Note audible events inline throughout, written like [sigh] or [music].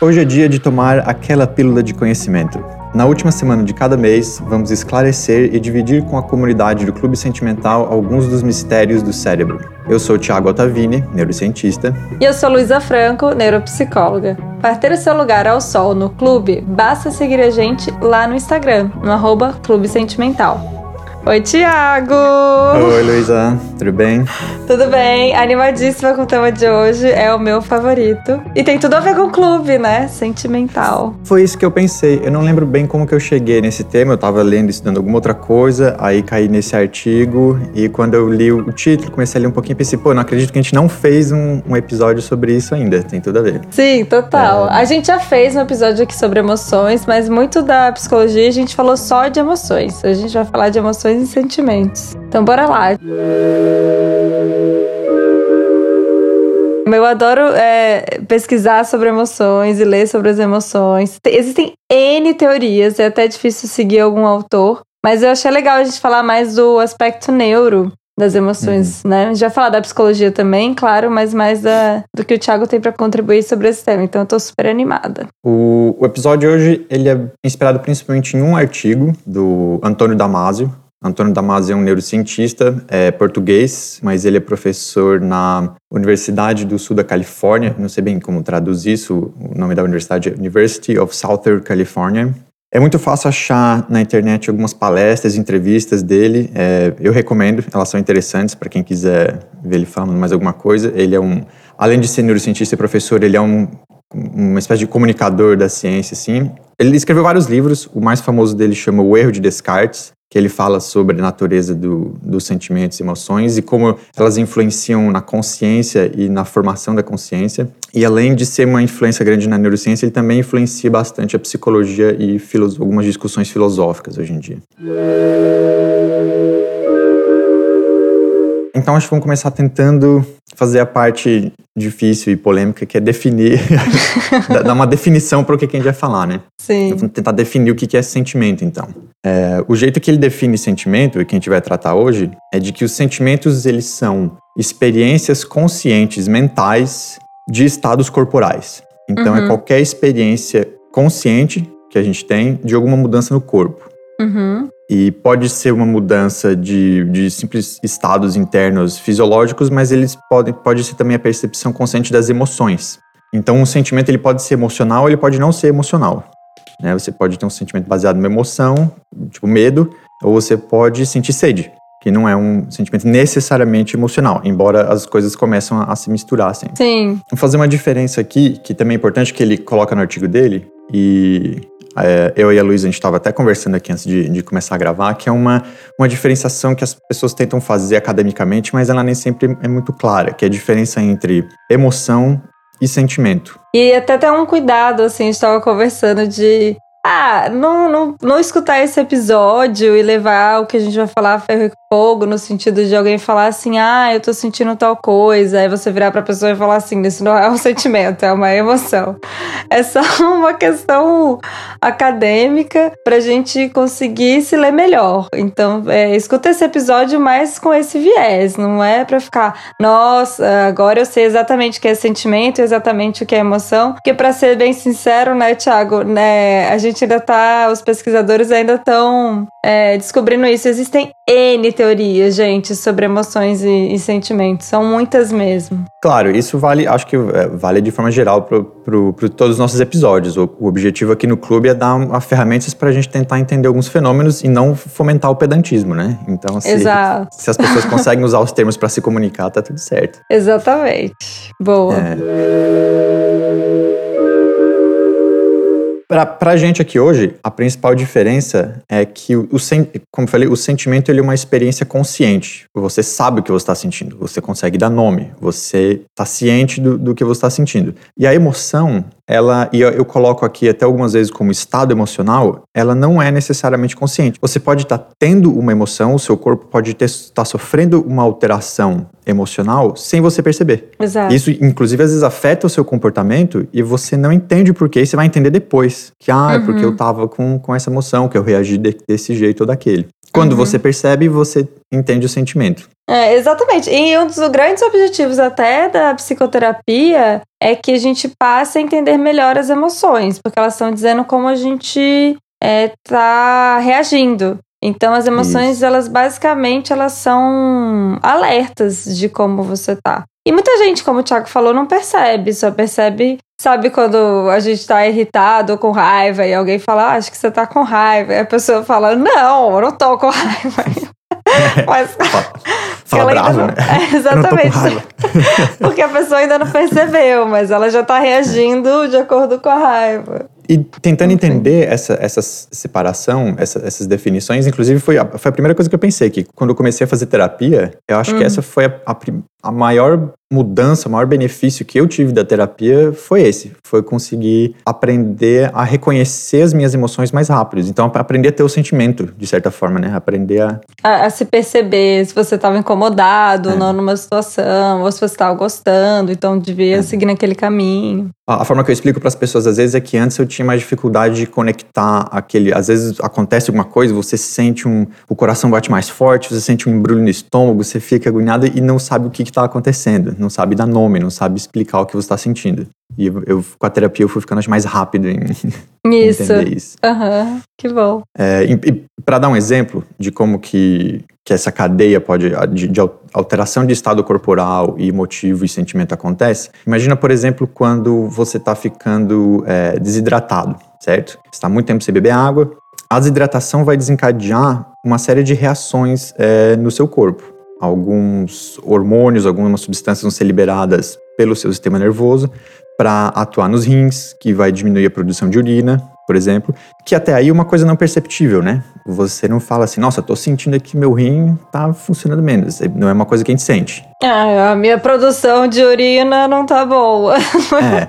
Hoje é dia de tomar aquela pílula de conhecimento. Na última semana de cada mês, vamos esclarecer e dividir com a comunidade do Clube Sentimental alguns dos mistérios do cérebro. Eu sou Tiago Ottavini, neurocientista. E eu sou Luísa Franco, neuropsicóloga. Para ter o seu lugar ao sol no clube, basta seguir a gente lá no Instagram, no arroba Clube Sentimental. Oi, Tiago! Oi, Luísa, tudo bem? Tudo bem, animadíssima com o tema de hoje, é o meu favorito. E tem tudo a ver com o clube, né? Sentimental. Foi isso que eu pensei. Eu não lembro bem como que eu cheguei nesse tema, eu tava lendo, estudando alguma outra coisa, aí caí nesse artigo, e quando eu li o título, comecei a ler um pouquinho e pensei, pô, não acredito que a gente não fez um, um episódio sobre isso ainda, tem tudo a ver. Sim, total. É... A gente já fez um episódio aqui sobre emoções, mas muito da psicologia a gente falou só de emoções. A gente vai falar de emoções e sentimentos. Então bora lá. Eu adoro é, pesquisar sobre emoções e ler sobre as emoções. Existem N teorias, é até difícil seguir algum autor, mas eu achei legal a gente falar mais do aspecto neuro das emoções, uhum. né? Já falar da psicologia também, claro, mas mais da, do que o Thiago tem para contribuir sobre esse tema. Então eu tô super animada. O, o episódio de hoje, ele é inspirado principalmente em um artigo do Antônio Damasio, Antônio Damasio é um neurocientista é, português, mas ele é professor na Universidade do Sul da Califórnia. Não sei bem como traduzir isso. O nome da universidade é University of Southern California. É muito fácil achar na internet algumas palestras, entrevistas dele. É, eu recomendo, elas são interessantes para quem quiser ver ele falando mais alguma coisa. Ele é um, além de ser neurocientista e professor, ele é um, uma espécie de comunicador da ciência, assim. Ele escreveu vários livros. O mais famoso dele chama O Erro de Descartes que ele fala sobre a natureza do, dos sentimentos e emoções e como elas influenciam na consciência e na formação da consciência. E além de ser uma influência grande na neurociência, ele também influencia bastante a psicologia e algumas discussões filosóficas hoje em dia. Então acho que vamos começar tentando fazer a parte difícil e polêmica, que é definir, [laughs] dar uma definição para o que a gente vai falar, né? Sim. Vamos tentar definir o que é sentimento, então. É, o jeito que ele define sentimento, e que a gente vai tratar hoje, é de que os sentimentos, eles são experiências conscientes mentais de estados corporais. Então é uhum. é qualquer experiência consciente que a gente tem de alguma mudança no corpo. Uhum. E pode ser uma mudança de, de simples estados internos fisiológicos, mas eles podem pode ser também a percepção consciente das emoções. Então, um sentimento ele pode ser emocional, ou ele pode não ser emocional. Né? Você pode ter um sentimento baseado numa emoção, tipo medo, ou você pode sentir sede, que não é um sentimento necessariamente emocional, embora as coisas começam a, a se misturar sempre. Sim. Vou fazer uma diferença aqui, que também é importante, que ele coloca no artigo dele, e é, eu e a Luísa, a gente estava até conversando aqui antes de, de, começar a gravar, que é uma, uma diferenciação que as pessoas tentam fazer academicamente, mas ela nem sempre é muito clara, que é a diferença entre emoção e sentimento. E até tem um cuidado, assim, a gente estava conversando de ah, não, não, não escutar esse episódio e levar o que a gente vai falar ferro e fogo, no sentido de alguém falar assim, ah, eu tô sentindo tal coisa, aí você virar pra pessoa e falar assim, isso não é um [laughs] sentimento, é uma emoção. É só [laughs] uma questão acadêmica pra gente conseguir se ler melhor. Então, é, escuta esse episódio mais com esse viés, não é pra ficar, nossa, agora eu sei exatamente o que é sentimento, exatamente o que é emoção, porque pra ser bem sincero, né, Thiago, né, a gente gente ainda tá. Os pesquisadores ainda estão é, descobrindo isso. Existem N teorias, gente, sobre emoções e, e, sentimentos. São muitas mesmo. Claro, isso vale, acho que é, vale de forma geral para todos os nossos episódios. O, o, objetivo aqui no clube é dar ferramentas para a gente tentar entender alguns fenômenos e não fomentar o pedantismo, né? Então, se, se as pessoas conseguem usar os termos para se comunicar, tá tudo certo. Exatamente. Boa. É. Para a gente aqui hoje, a principal diferença é que, o, o como eu falei, o sentimento ele é uma experiência consciente. Você sabe o que você está sentindo, você consegue dar nome, você está ciente do, do que você está sentindo. E a emoção, ela, e eu, eu, coloco aqui até algumas vezes como estado emocional, ela não é necessariamente consciente. Você pode estar tá tendo uma emoção, o seu corpo pode estar tá sofrendo uma alteração emocional sem você perceber. Exato. Isso, inclusive, às vezes afeta o seu comportamento e você não entende por quê, e você vai entender depois. Que, ah, é porque eu uhum. tava com, com essa emoção, que eu reagi de, desse jeito ou daquele. Quando uhum. você percebe, você entende o sentimento. É, exatamente. E um dos grandes objetivos até da psicoterapia é que a gente passe a entender melhor as emoções, porque elas estão dizendo como a gente está é, reagindo. Então as emoções, Isso. elas basicamente elas são alertas de como você tá. E muita gente, como o Thiago falou, não percebe, só percebe, sabe quando a gente tá irritado com raiva e alguém fala, ah, acho que você tá com raiva. E a pessoa fala, não, eu não tô com raiva. [laughs] Mas. Fala [laughs] bravo, não... né? [laughs] É, exatamente. Porque a pessoa ainda não percebeu, mas ela já tá reagindo de acordo com a raiva. E tentando entender essa, essa separação, essa, essas definições, inclusive foi a, foi a primeira coisa que eu pensei, que quando eu comecei a fazer terapia, eu acho que uhum. essa foi a, a, a maior mudança, o maior benefício que eu tive da terapia foi esse, foi conseguir aprender a reconhecer as minhas emoções mais rápido. Então, aprender a ter o sentimento, de certa forma, né? Aprender a... A, a se perceber se você estava incomodado é. ou não numa situação, ou se você estava gostando, então devia é. seguir naquele caminho. A, a forma que eu explico para as pessoas, às vezes, é que antes eu tinha mais dificuldade de conectar aquele... Às vezes acontece alguma coisa, você sente um... O coração bate mais forte, você sente um embrulho no estômago, você fica agoniado e não sabe o que está acontecendo não sabe dar nome, não sabe explicar o que você está sentindo. E eu, eu, com a terapia, eu fui ficando mais rápido [laughs] em isso. entender isso. Uhum, que bom. É, e, e para dar um exemplo de como que, que essa cadeia pode de, de, alteração de estado corporal e emotivo e sentimento acontece, imagina, por exemplo, quando você está ficando é, desidratado, certo? Está muito tempo sem beber água, a desidratação vai desencadear uma série de reações é, no seu corpo alguns hormônios, algumas substâncias vão ser liberadas pelo seu sistema nervoso para atuar nos rins, que vai diminuir a produção de urina, por exemplo, que até aí é uma coisa não perceptível, né? Você não fala assim, nossa, tô sentindo que meu rim tá funcionando menos. Não é uma coisa que a gente sente. Ah, a minha produção de urina não tá boa. [laughs] é.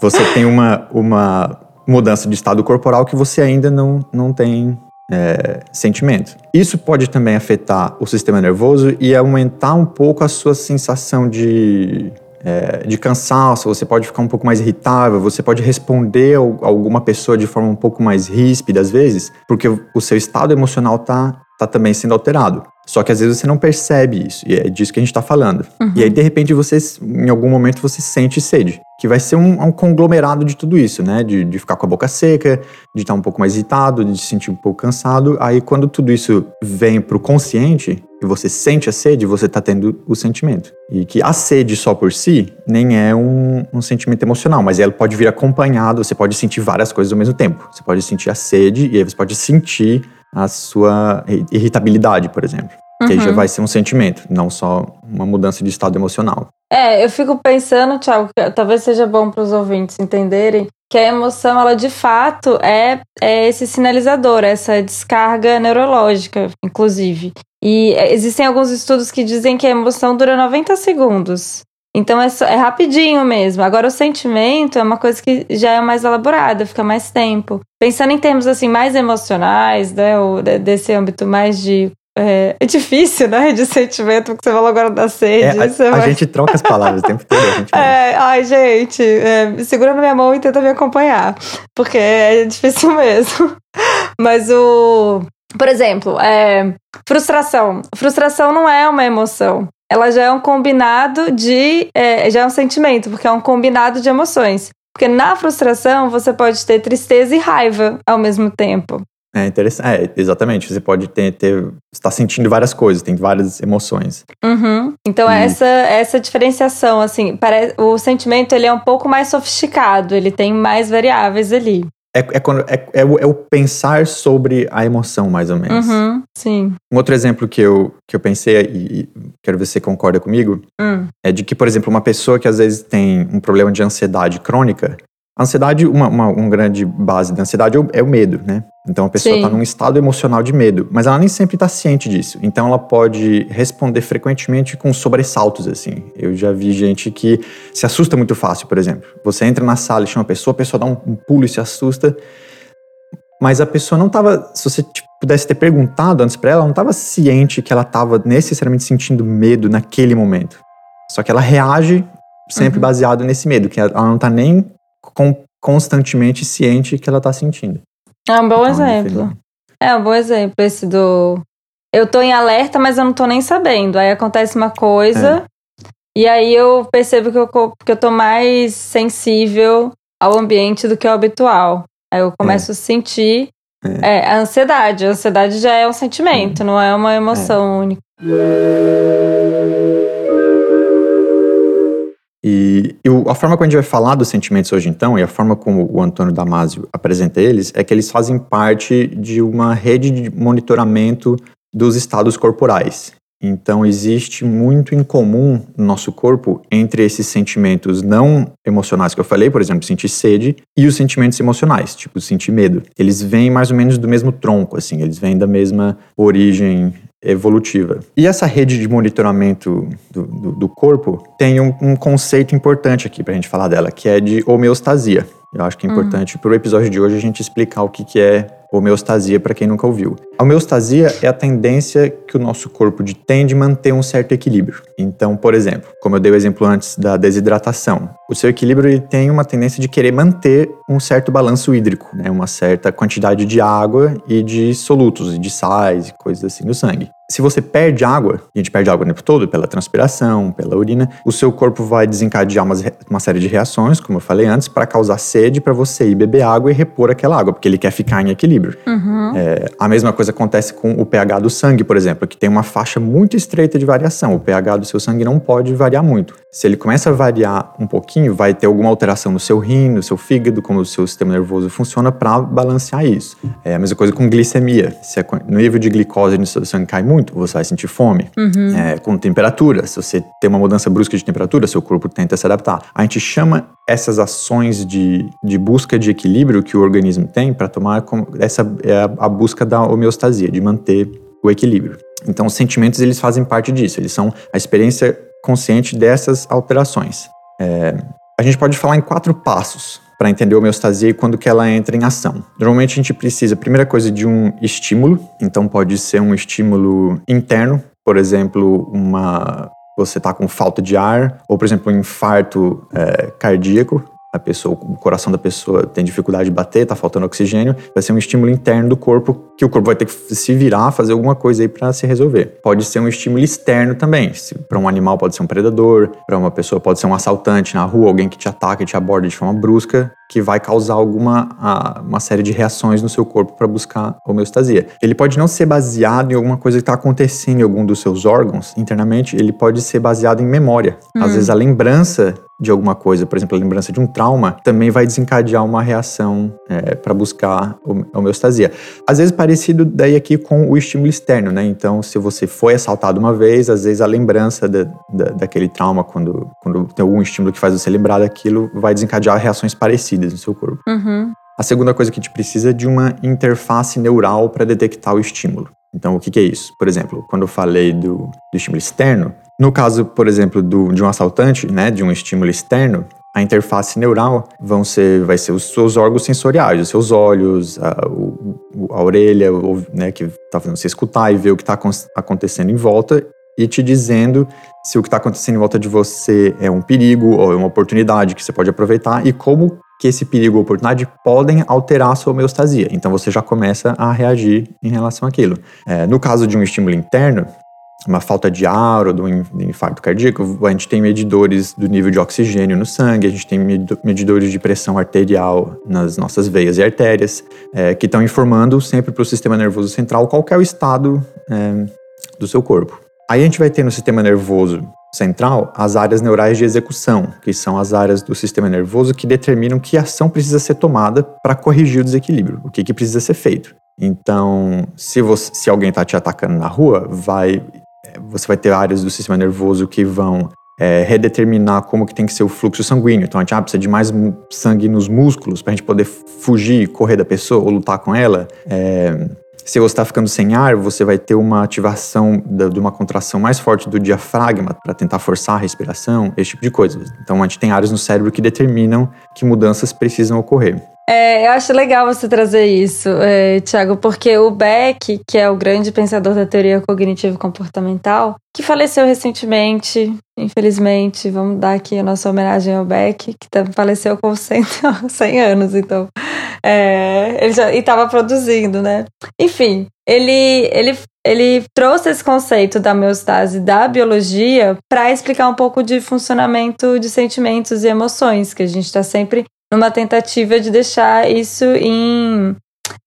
Você tem uma, uma mudança de estado corporal que você ainda não, não tem é, sentimento. Isso pode também afetar o sistema nervoso e aumentar um pouco a sua sensação de, é, de cansaço, você pode ficar um pouco mais irritável, você pode responder a alguma pessoa de forma um pouco mais ríspida às vezes, porque o seu estado emocional está tá também sendo alterado. Só que às vezes você não percebe isso, e é disso que a gente está falando. Uhum. E aí, de repente, você, em algum momento, você sente sede, que vai ser um, um conglomerado de tudo isso, né? De, de, ficar com a boca seca, de estar tá um pouco mais irritado, de se sentir um pouco cansado. Aí, quando tudo isso vem para o consciente, e você sente a sede, você está tendo o sentimento. E que a sede só por si nem é um, um sentimento emocional, mas ela pode vir acompanhado, você pode sentir várias coisas ao mesmo tempo. Você pode sentir a sede, e aí você pode sentir a sua irritabilidade, por exemplo. Uhum. Que aí já uhum. vai ser um sentimento, não só uma mudança de estado emocional. É, eu fico pensando, Thiago, talvez seja bom para os ouvintes entenderem que a emoção, ela de fato é, é esse sinalizador, essa descarga neurológica, inclusive. E existem alguns estudos que dizem que a emoção dura 90 segundos. Então é, só, é rapidinho mesmo. Agora o sentimento é uma coisa que já é mais elaborada, fica mais tempo. Pensando em termos assim mais emocionais, né, ou desse âmbito mais de é, é, difícil, né? De sentimento, porque você falou agora da sede. É, a, a vai... gente troca as palavras o tempo todo. Gente [laughs] é, ai, gente, é, segura na minha mão e tenta me acompanhar. Porque é difícil [laughs] mesmo. Mas o. Por exemplo, é, frustração. Frustração não é uma emoção ela já é um combinado de. É, já é um sentimento, porque é um combinado de emoções. Porque na frustração você pode ter tristeza e raiva ao mesmo tempo. É interessante. É, exatamente. Você pode ter, ter. está sentindo várias coisas, tem várias emoções. Uhum. Então, essa, essa diferenciação, assim, parece, o sentimento ele é um pouco mais sofisticado, ele tem mais variáveis ali. É, é, quando, é, é, o, é, o, pensar sobre a emoção, mais ou menos. Uhum, sim. Um outro exemplo que eu, que eu pensei, e quero ver se você concorda comigo, hum. é de que, por exemplo, uma pessoa que às vezes tem um problema de ansiedade crônica, a ansiedade, uma, uma, uma grande base da ansiedade é o, é o medo, né? Então a pessoa está num estado emocional de medo, mas ela nem sempre está ciente disso. Então ela pode responder frequentemente com sobressaltos, assim. Eu já vi gente que se assusta muito fácil, por exemplo. Você entra na sala e chama a pessoa, a pessoa dá um, um pulo e se assusta. Mas a pessoa não estava. Se você tipo, pudesse ter perguntado antes para ela, ela não estava ciente que ela estava necessariamente sentindo medo naquele momento. Só que ela reage sempre uhum. baseado nesse medo, que ela não está nem com, constantemente ciente que ela está sentindo. É um bom exemplo. É um bom exemplo esse do eu tô em alerta, mas eu não tô nem sabendo. Aí acontece uma coisa, é. e aí eu percebo que eu, que eu tô mais sensível ao ambiente do que ao habitual. Aí eu começo é. a sentir é. é. a ansiedade. A ansiedade já é um sentimento, não é uma emoção única. E, e, a forma como a gente vai falar dos sentimentos hoje, então, e a forma como o Antônio Damasio apresenta eles, é que eles fazem parte de uma rede de monitoramento dos estados corporais. Então, existe muito em comum no nosso corpo entre esses sentimentos não emocionais que eu falei, por exemplo, sentir sede, e os sentimentos emocionais, tipo sentir medo. Eles vêm mais ou menos do mesmo tronco, assim, eles vêm da mesma origem evolutiva. E essa rede de monitoramento do, do, do corpo tem um, um, conceito importante aqui para a gente falar dela, que é de homeostasia. Eu acho que é uhum. importante uhum. para o episódio de hoje a gente explicar o que, que é homeostasia para quem nunca ouviu. A homeostasia é a tendência que o nosso corpo tem de manter um certo equilíbrio. Então, por exemplo, como eu dei o exemplo antes da desidratação, o seu equilíbrio tem uma tendência de querer manter um certo balanço hídrico, né? uma certa quantidade de água e de solutos, de sais e coisas assim no sangue. Se você perde água, e a gente perde água o tempo todo, pela transpiração, pela urina, o seu corpo vai desencadear uma, uma série de reações, como eu falei antes, para causar sede para você ir beber água e repor aquela água, porque ele quer ficar em equilíbrio. Uhum. É, a mesma coisa acontece com o pH do sangue, por exemplo, que tem uma faixa muito estreita de variação. O pH do seu sangue não pode variar muito. Se ele começa a variar um pouquinho, vai ter alguma alteração no seu rim, no seu fígado, como o seu sistema nervoso funciona para balancear isso. É a mesma coisa com glicemia. Se o nível de glicose no seu sangue cai muito, você vai sentir fome. Uhum. É, com temperatura, se você tem uma mudança brusca de temperatura, seu corpo tenta se adaptar. A gente chama essas ações de, de busca de equilíbrio que o organismo tem para tomar essa é a busca da homeostasia, de manter o equilíbrio. Então, os sentimentos eles fazem parte disso, eles são a experiência consciente dessas alterações. É, a gente pode falar em quatro passos para entender a homeostasia e quando que ela entra em ação. Normalmente a gente precisa, primeira coisa, de um estímulo. Então pode ser um estímulo interno, por exemplo, uma você está com falta de ar, ou por exemplo, um infarto é, cardíaco a pessoa, o coração da pessoa tem dificuldade de bater, tá faltando oxigênio, vai ser um estímulo interno do corpo que o corpo vai ter que se virar, fazer alguma coisa aí para se resolver. Pode ser um estímulo externo também. Para um animal pode ser um predador, para uma pessoa pode ser um assaltante na rua, alguém que te ataca e te aborda de forma brusca, que vai causar alguma uma série de reações no seu corpo para buscar homeostasia. Ele pode não ser baseado em alguma coisa que está acontecendo em algum dos seus órgãos internamente, ele pode ser baseado em memória. Hum. Às vezes a lembrança de alguma coisa, por exemplo, a lembrança de um trauma, também vai desencadear uma reação é, para buscar homeostasia. Às vezes parecido daí aqui com o estímulo externo, né? Então, se você foi assaltado uma vez, às vezes a lembrança daquele trauma, quando, quando tem algum estímulo que faz você lembrar daquilo, vai desencadear reações parecidas no seu corpo. Uhum. A segunda coisa que a gente precisa é de uma interface neural para detectar o estímulo. Então, o que, que, é isso? Por exemplo, quando eu falei do, do estímulo externo, no caso, por exemplo, do, de um assaltante, né, de um estímulo externo, a interface neural vão ser, vai ser os seus órgãos sensoriais, os seus olhos, a, o, a orelha, o, né, que está fazendo você escutar e ver o que está acontecendo em volta e te dizendo se o que está acontecendo em volta de você é um perigo ou é uma oportunidade que você pode aproveitar e como que esse perigo ou oportunidade podem alterar a sua homeostasia. Então você já começa a reagir em relação àquilo. É, no caso de um estímulo interno, uma falta de ar ou de um infarto cardíaco, a gente tem medidores do nível de oxigênio no sangue, a gente tem medidores de pressão arterial nas nossas veias e artérias, é, que estão informando sempre para o sistema nervoso central qual é o estado é, do seu corpo. Aí a gente vai ter no sistema nervoso central as áreas neurais de execução, que são as áreas do sistema nervoso que determinam que ação precisa ser tomada para corrigir o desequilíbrio, o que, que precisa ser feito. Então, se, você, se alguém está te atacando na rua, vai você vai ter áreas do sistema nervoso que vão é, redeterminar como que tem que ser o fluxo sanguíneo. Então a gente ah, precisa de mais sangue nos músculos para a gente poder fugir, correr da pessoa ou lutar com ela. É, se você está ficando sem ar, você vai ter uma ativação da, de uma contração mais forte do diafragma para tentar forçar a respiração, esse tipo de coisa. Então a gente tem áreas no cérebro que determinam que mudanças precisam ocorrer. É, eu acho legal você trazer isso, é, Tiago, porque o Beck, que é o grande pensador da teoria cognitivo-comportamental, que faleceu recentemente, infelizmente, vamos dar aqui a nossa homenagem ao Beck, que faleceu com 100, 100 [laughs] anos, então. É, ele já estava produzindo, né? Enfim, ele, ele, ele trouxe esse conceito da homeostase da biologia para explicar um pouco de funcionamento de sentimentos e emoções, que a gente está sempre numa tentativa de deixar isso em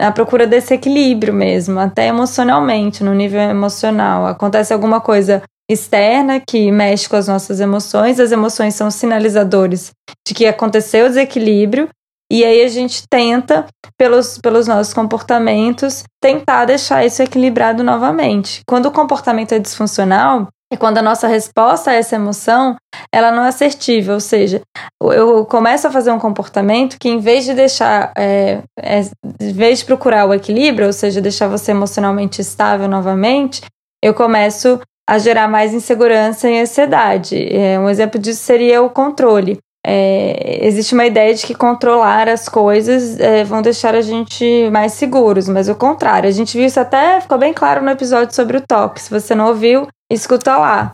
na procura desse equilíbrio mesmo, até emocionalmente, no nível emocional. Acontece alguma coisa externa que mexe com as nossas emoções, as emoções são sinalizadores de que aconteceu o desequilíbrio, e aí a gente tenta, pelos, pelos nossos comportamentos, tentar deixar isso equilibrado novamente. Quando o comportamento é disfuncional, é quando a nossa resposta a essa emoção ela não é assertiva, ou seja, eu começo a fazer um comportamento que em vez de deixar, é, é, em vez de procurar o equilíbrio, ou seja, deixar você emocionalmente estável novamente, eu começo a gerar mais insegurança e ansiedade. É, um exemplo disso seria o controle. É, existe uma ideia de que controlar as coisas é, vão deixar a gente mais seguros, mas o contrário. A gente viu isso até, ficou bem claro no episódio sobre o toque. Se você não ouviu, escuta lá.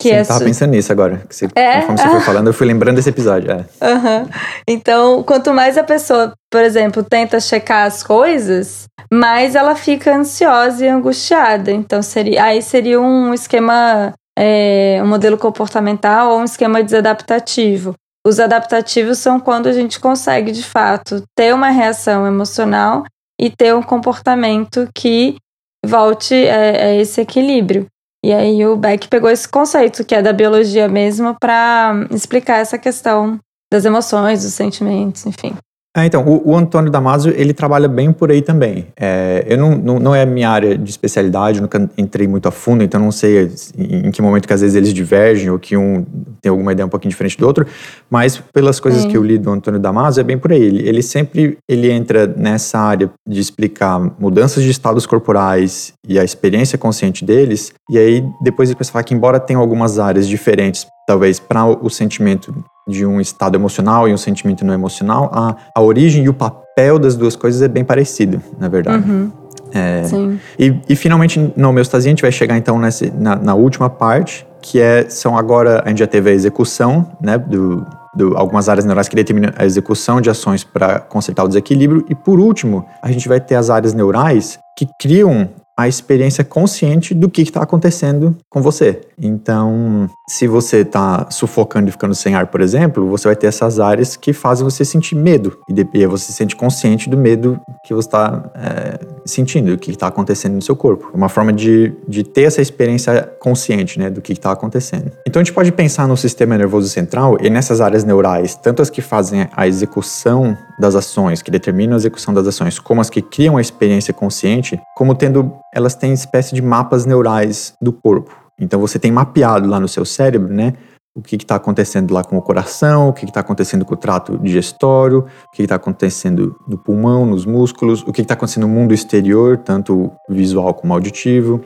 Que Sim, é tava pensando nisso agora. Que você, é? Conforme você foi [laughs] falando, eu fui lembrando desse episódio. É. Uhum. Então, quanto mais a pessoa, por exemplo, tenta checar as coisas, mais ela fica ansiosa e angustiada. Então, seria, aí seria um esquema, é, um modelo comportamental ou um esquema desadaptativo. Os adaptativos são quando a gente consegue, de fato, ter uma reação emocional e ter um comportamento que volte a, a esse equilíbrio. E aí o Beck pegou esse conceito, que é da biologia mesmo, para explicar essa questão das emoções, dos sentimentos, enfim. É, então, o, o, Antônio Damasio, ele trabalha bem por aí também. É, eu não, não, não, é minha área de especialidade, nunca entrei muito a fundo, então não sei em, em, que momento que às vezes eles divergem ou que um tem alguma ideia um pouquinho diferente do outro, mas pelas coisas que eu li do Antônio Damasio, é bem por aí. Ele, ele sempre ele entra nessa área de explicar mudanças de estados corporais e a experiência consciente deles, e aí depois ele começa a falar que embora tenham algumas áreas diferentes, talvez para o sentimento de um estado emocional e um sentimento não emocional, a, a origem e o papel das duas coisas é bem parecido, na verdade. Uhum. É, Sim. E, e finalmente, na homeostasia, a gente vai chegar então nessa, na, na, última parte, que é, são agora, a gente já teve a execução, né, do, do, algumas áreas neurais que determinam a execução de ações para consertar o desequilíbrio, e por último, a gente vai ter as áreas neurais que criam a experiência consciente do que está acontecendo com você. Então, se você está sufocando e ficando sem ar, por exemplo, você vai ter essas áreas que fazem você sentir medo. E você se sente consciente do medo que você está é, sentindo, o que está acontecendo no seu corpo. Uma forma de, de ter essa experiência consciente né, do que está acontecendo. Então, a gente pode pensar no sistema nervoso central e nessas áreas neurais, tanto as que fazem a execução das ações, que determinam a execução das ações, como as que criam a experiência consciente, como tendo elas têm espécie de mapas neurais do corpo. Então você tem mapeado lá no seu cérebro, né? O que está acontecendo lá com o coração, o que está acontecendo com o trato digestório, o que está acontecendo no pulmão, nos músculos, o que está acontecendo no mundo exterior, tanto visual como auditivo.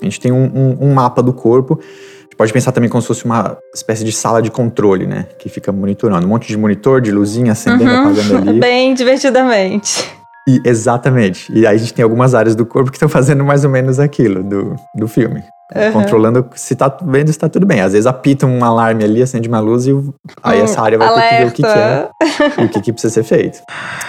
A gente tem um, um, um mapa do corpo. Gente pode pensar também como se fosse uma espécie de sala de controle, né? Que fica monitorando. Um monte de monitor, de luzinha acendendo, uhum. apagando ali. [laughs] Bem divertidamente. E, exatamente. E aí a gente tem algumas áreas do corpo que estão fazendo mais ou menos aquilo do, do filme. Uhum. Controlando se tá vendo se tá tudo bem. Às vezes apita um alarme ali, acende uma luz e aí hum, essa área vai alerta. ter que ver o que, que é e o que, que precisa ser feito.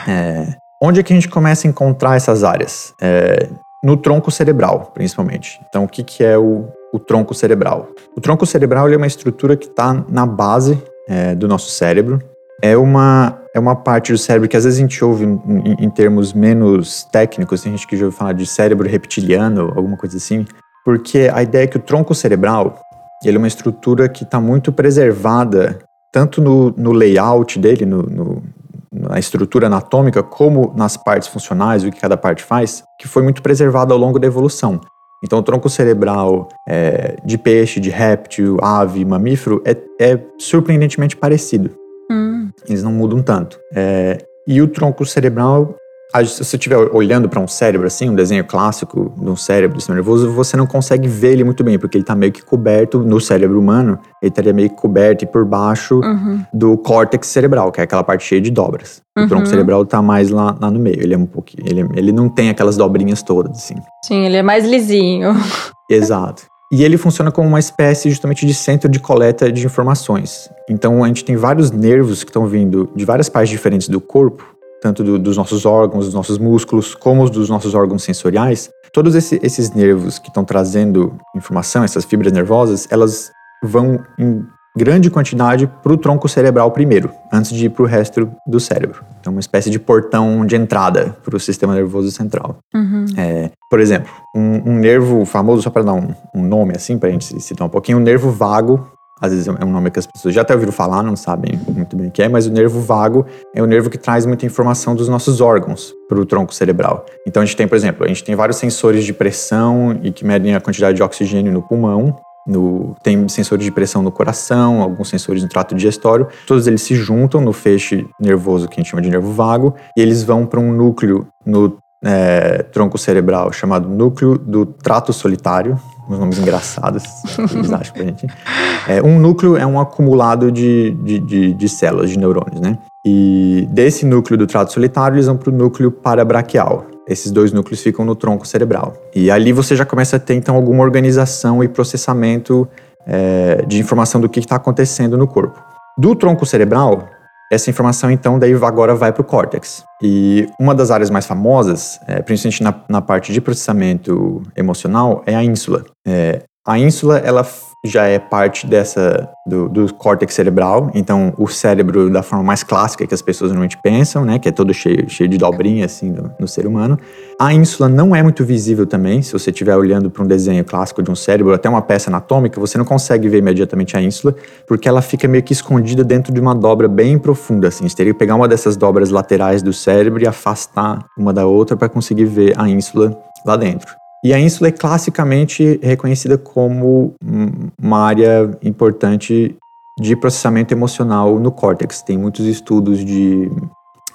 É, onde é que a gente começa a encontrar essas áreas? É, no tronco cerebral, principalmente. Então, o que, que é o, o tronco cerebral? O tronco cerebral é uma estrutura que está na base é, do nosso cérebro. É uma é uma parte do cérebro que às vezes a gente ouve em, em termos menos técnicos, tem gente que já ouve falar de cérebro reptiliano, alguma coisa assim, porque a ideia é que o tronco cerebral ele é uma estrutura que está muito preservada, tanto no, no layout dele, no, no, na estrutura anatômica, como nas partes funcionais, o que cada parte faz, que foi muito preservado ao longo da evolução. Então, o tronco cerebral é, de peixe, de réptil, ave, mamífero é, é surpreendentemente parecido. Hum. Eles não mudam tanto. É, e o tronco cerebral se você estiver olhando para um cérebro assim, um desenho clássico de um cérebro do sistema nervoso, você não consegue ver ele muito bem, porque ele está meio que coberto no cérebro humano, ele estaria meio que coberto e por baixo uhum. do córtex cerebral, que é aquela parte cheia de dobras. Uhum. O tronco cerebral está mais lá, lá no meio, ele é um pouquinho, ele, ele não tem aquelas dobrinhas todas assim. Sim, ele é mais lisinho. [laughs] Exato. E ele funciona como uma espécie justamente de centro de coleta de informações. Então a gente tem vários nervos que estão vindo de várias partes diferentes do corpo tanto do, dos nossos órgãos, dos nossos músculos, como os dos nossos órgãos sensoriais, todos esse, esses nervos que estão trazendo informação, essas fibras nervosas, elas vão em grande quantidade para o tronco cerebral primeiro, antes de ir para o resto do cérebro. Então, uma espécie de portão de entrada para o sistema nervoso central. Uhum. É, por exemplo, um, um, nervo famoso, só para dar um, um, nome assim, para a gente citar um pouquinho, o nervo vago às vezes é um nome que as pessoas já até ouviram falar, não sabem muito bem o que é, mas o nervo vago é o nervo que traz muita informação dos nossos órgãos para o tronco cerebral. Então a gente tem, por exemplo, a gente tem vários sensores de pressão e que medem a quantidade de oxigênio no pulmão, no, tem sensores de pressão no coração, alguns sensores no trato digestório. Todos eles se juntam no feixe nervoso que a gente chama de nervo vago e eles vão para um núcleo no é, tronco cerebral chamado núcleo do trato solitário, uns nomes engraçados [laughs] eles acham pra gente. É, um núcleo é um acumulado de, de, de, de, células, de neurônios, né? E desse núcleo do trato solitário, eles vão pro núcleo parabraquial. Esses dois núcleos ficam no tronco cerebral. E ali você já começa a ter, então, alguma organização e processamento é, de informação do que está acontecendo no corpo. Do tronco cerebral, essa informação, então, daí agora vai para o córtex. E uma das áreas mais famosas, é, principalmente na, na, parte de processamento emocional, é a ínsula. É, a ínsula, ela já é parte dessa do, do córtex cerebral, então o cérebro da forma mais clássica que as pessoas normalmente pensam, né, que é todo cheio, cheio de dobrinha assim no, no ser humano. A ínsula não é muito visível também, se você estiver olhando para um desenho clássico de um cérebro, até uma peça anatômica, você não consegue ver imediatamente a ínsula, porque ela fica meio que escondida dentro de uma dobra bem profunda, assim. Você teria que pegar uma dessas dobras laterais do cérebro e afastar uma da outra para conseguir ver a ínsula lá dentro. E a ínsula é classicamente reconhecida como uma área importante de processamento emocional no córtex. Tem muitos estudos de,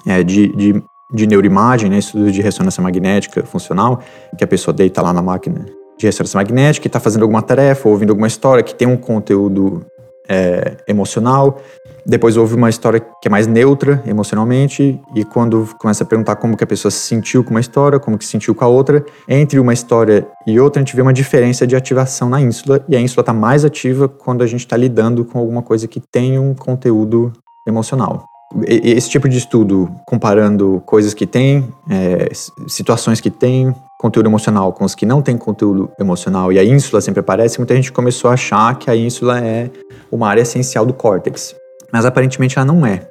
é, de, de, de, neuroimagem, né, estudos de ressonância magnética funcional, que a pessoa deita lá na máquina de ressonância magnética e está fazendo alguma tarefa, ouvindo alguma história que tem um conteúdo é, emocional. Depois houve uma história que é mais neutra emocionalmente e quando começa a perguntar como que a pessoa se sentiu com uma história, como que se sentiu com a outra, entre uma história e outra a gente vê uma diferença de ativação na ínsula e a ínsula está mais ativa quando a gente está lidando com alguma coisa que tem um conteúdo emocional. Esse tipo de estudo, comparando coisas que têm, é, situações que têm conteúdo emocional com os que não têm conteúdo emocional, e a ínsula sempre aparece, muita gente começou a achar que a ínsula é uma área essencial do córtex. Mas aparentemente ela não é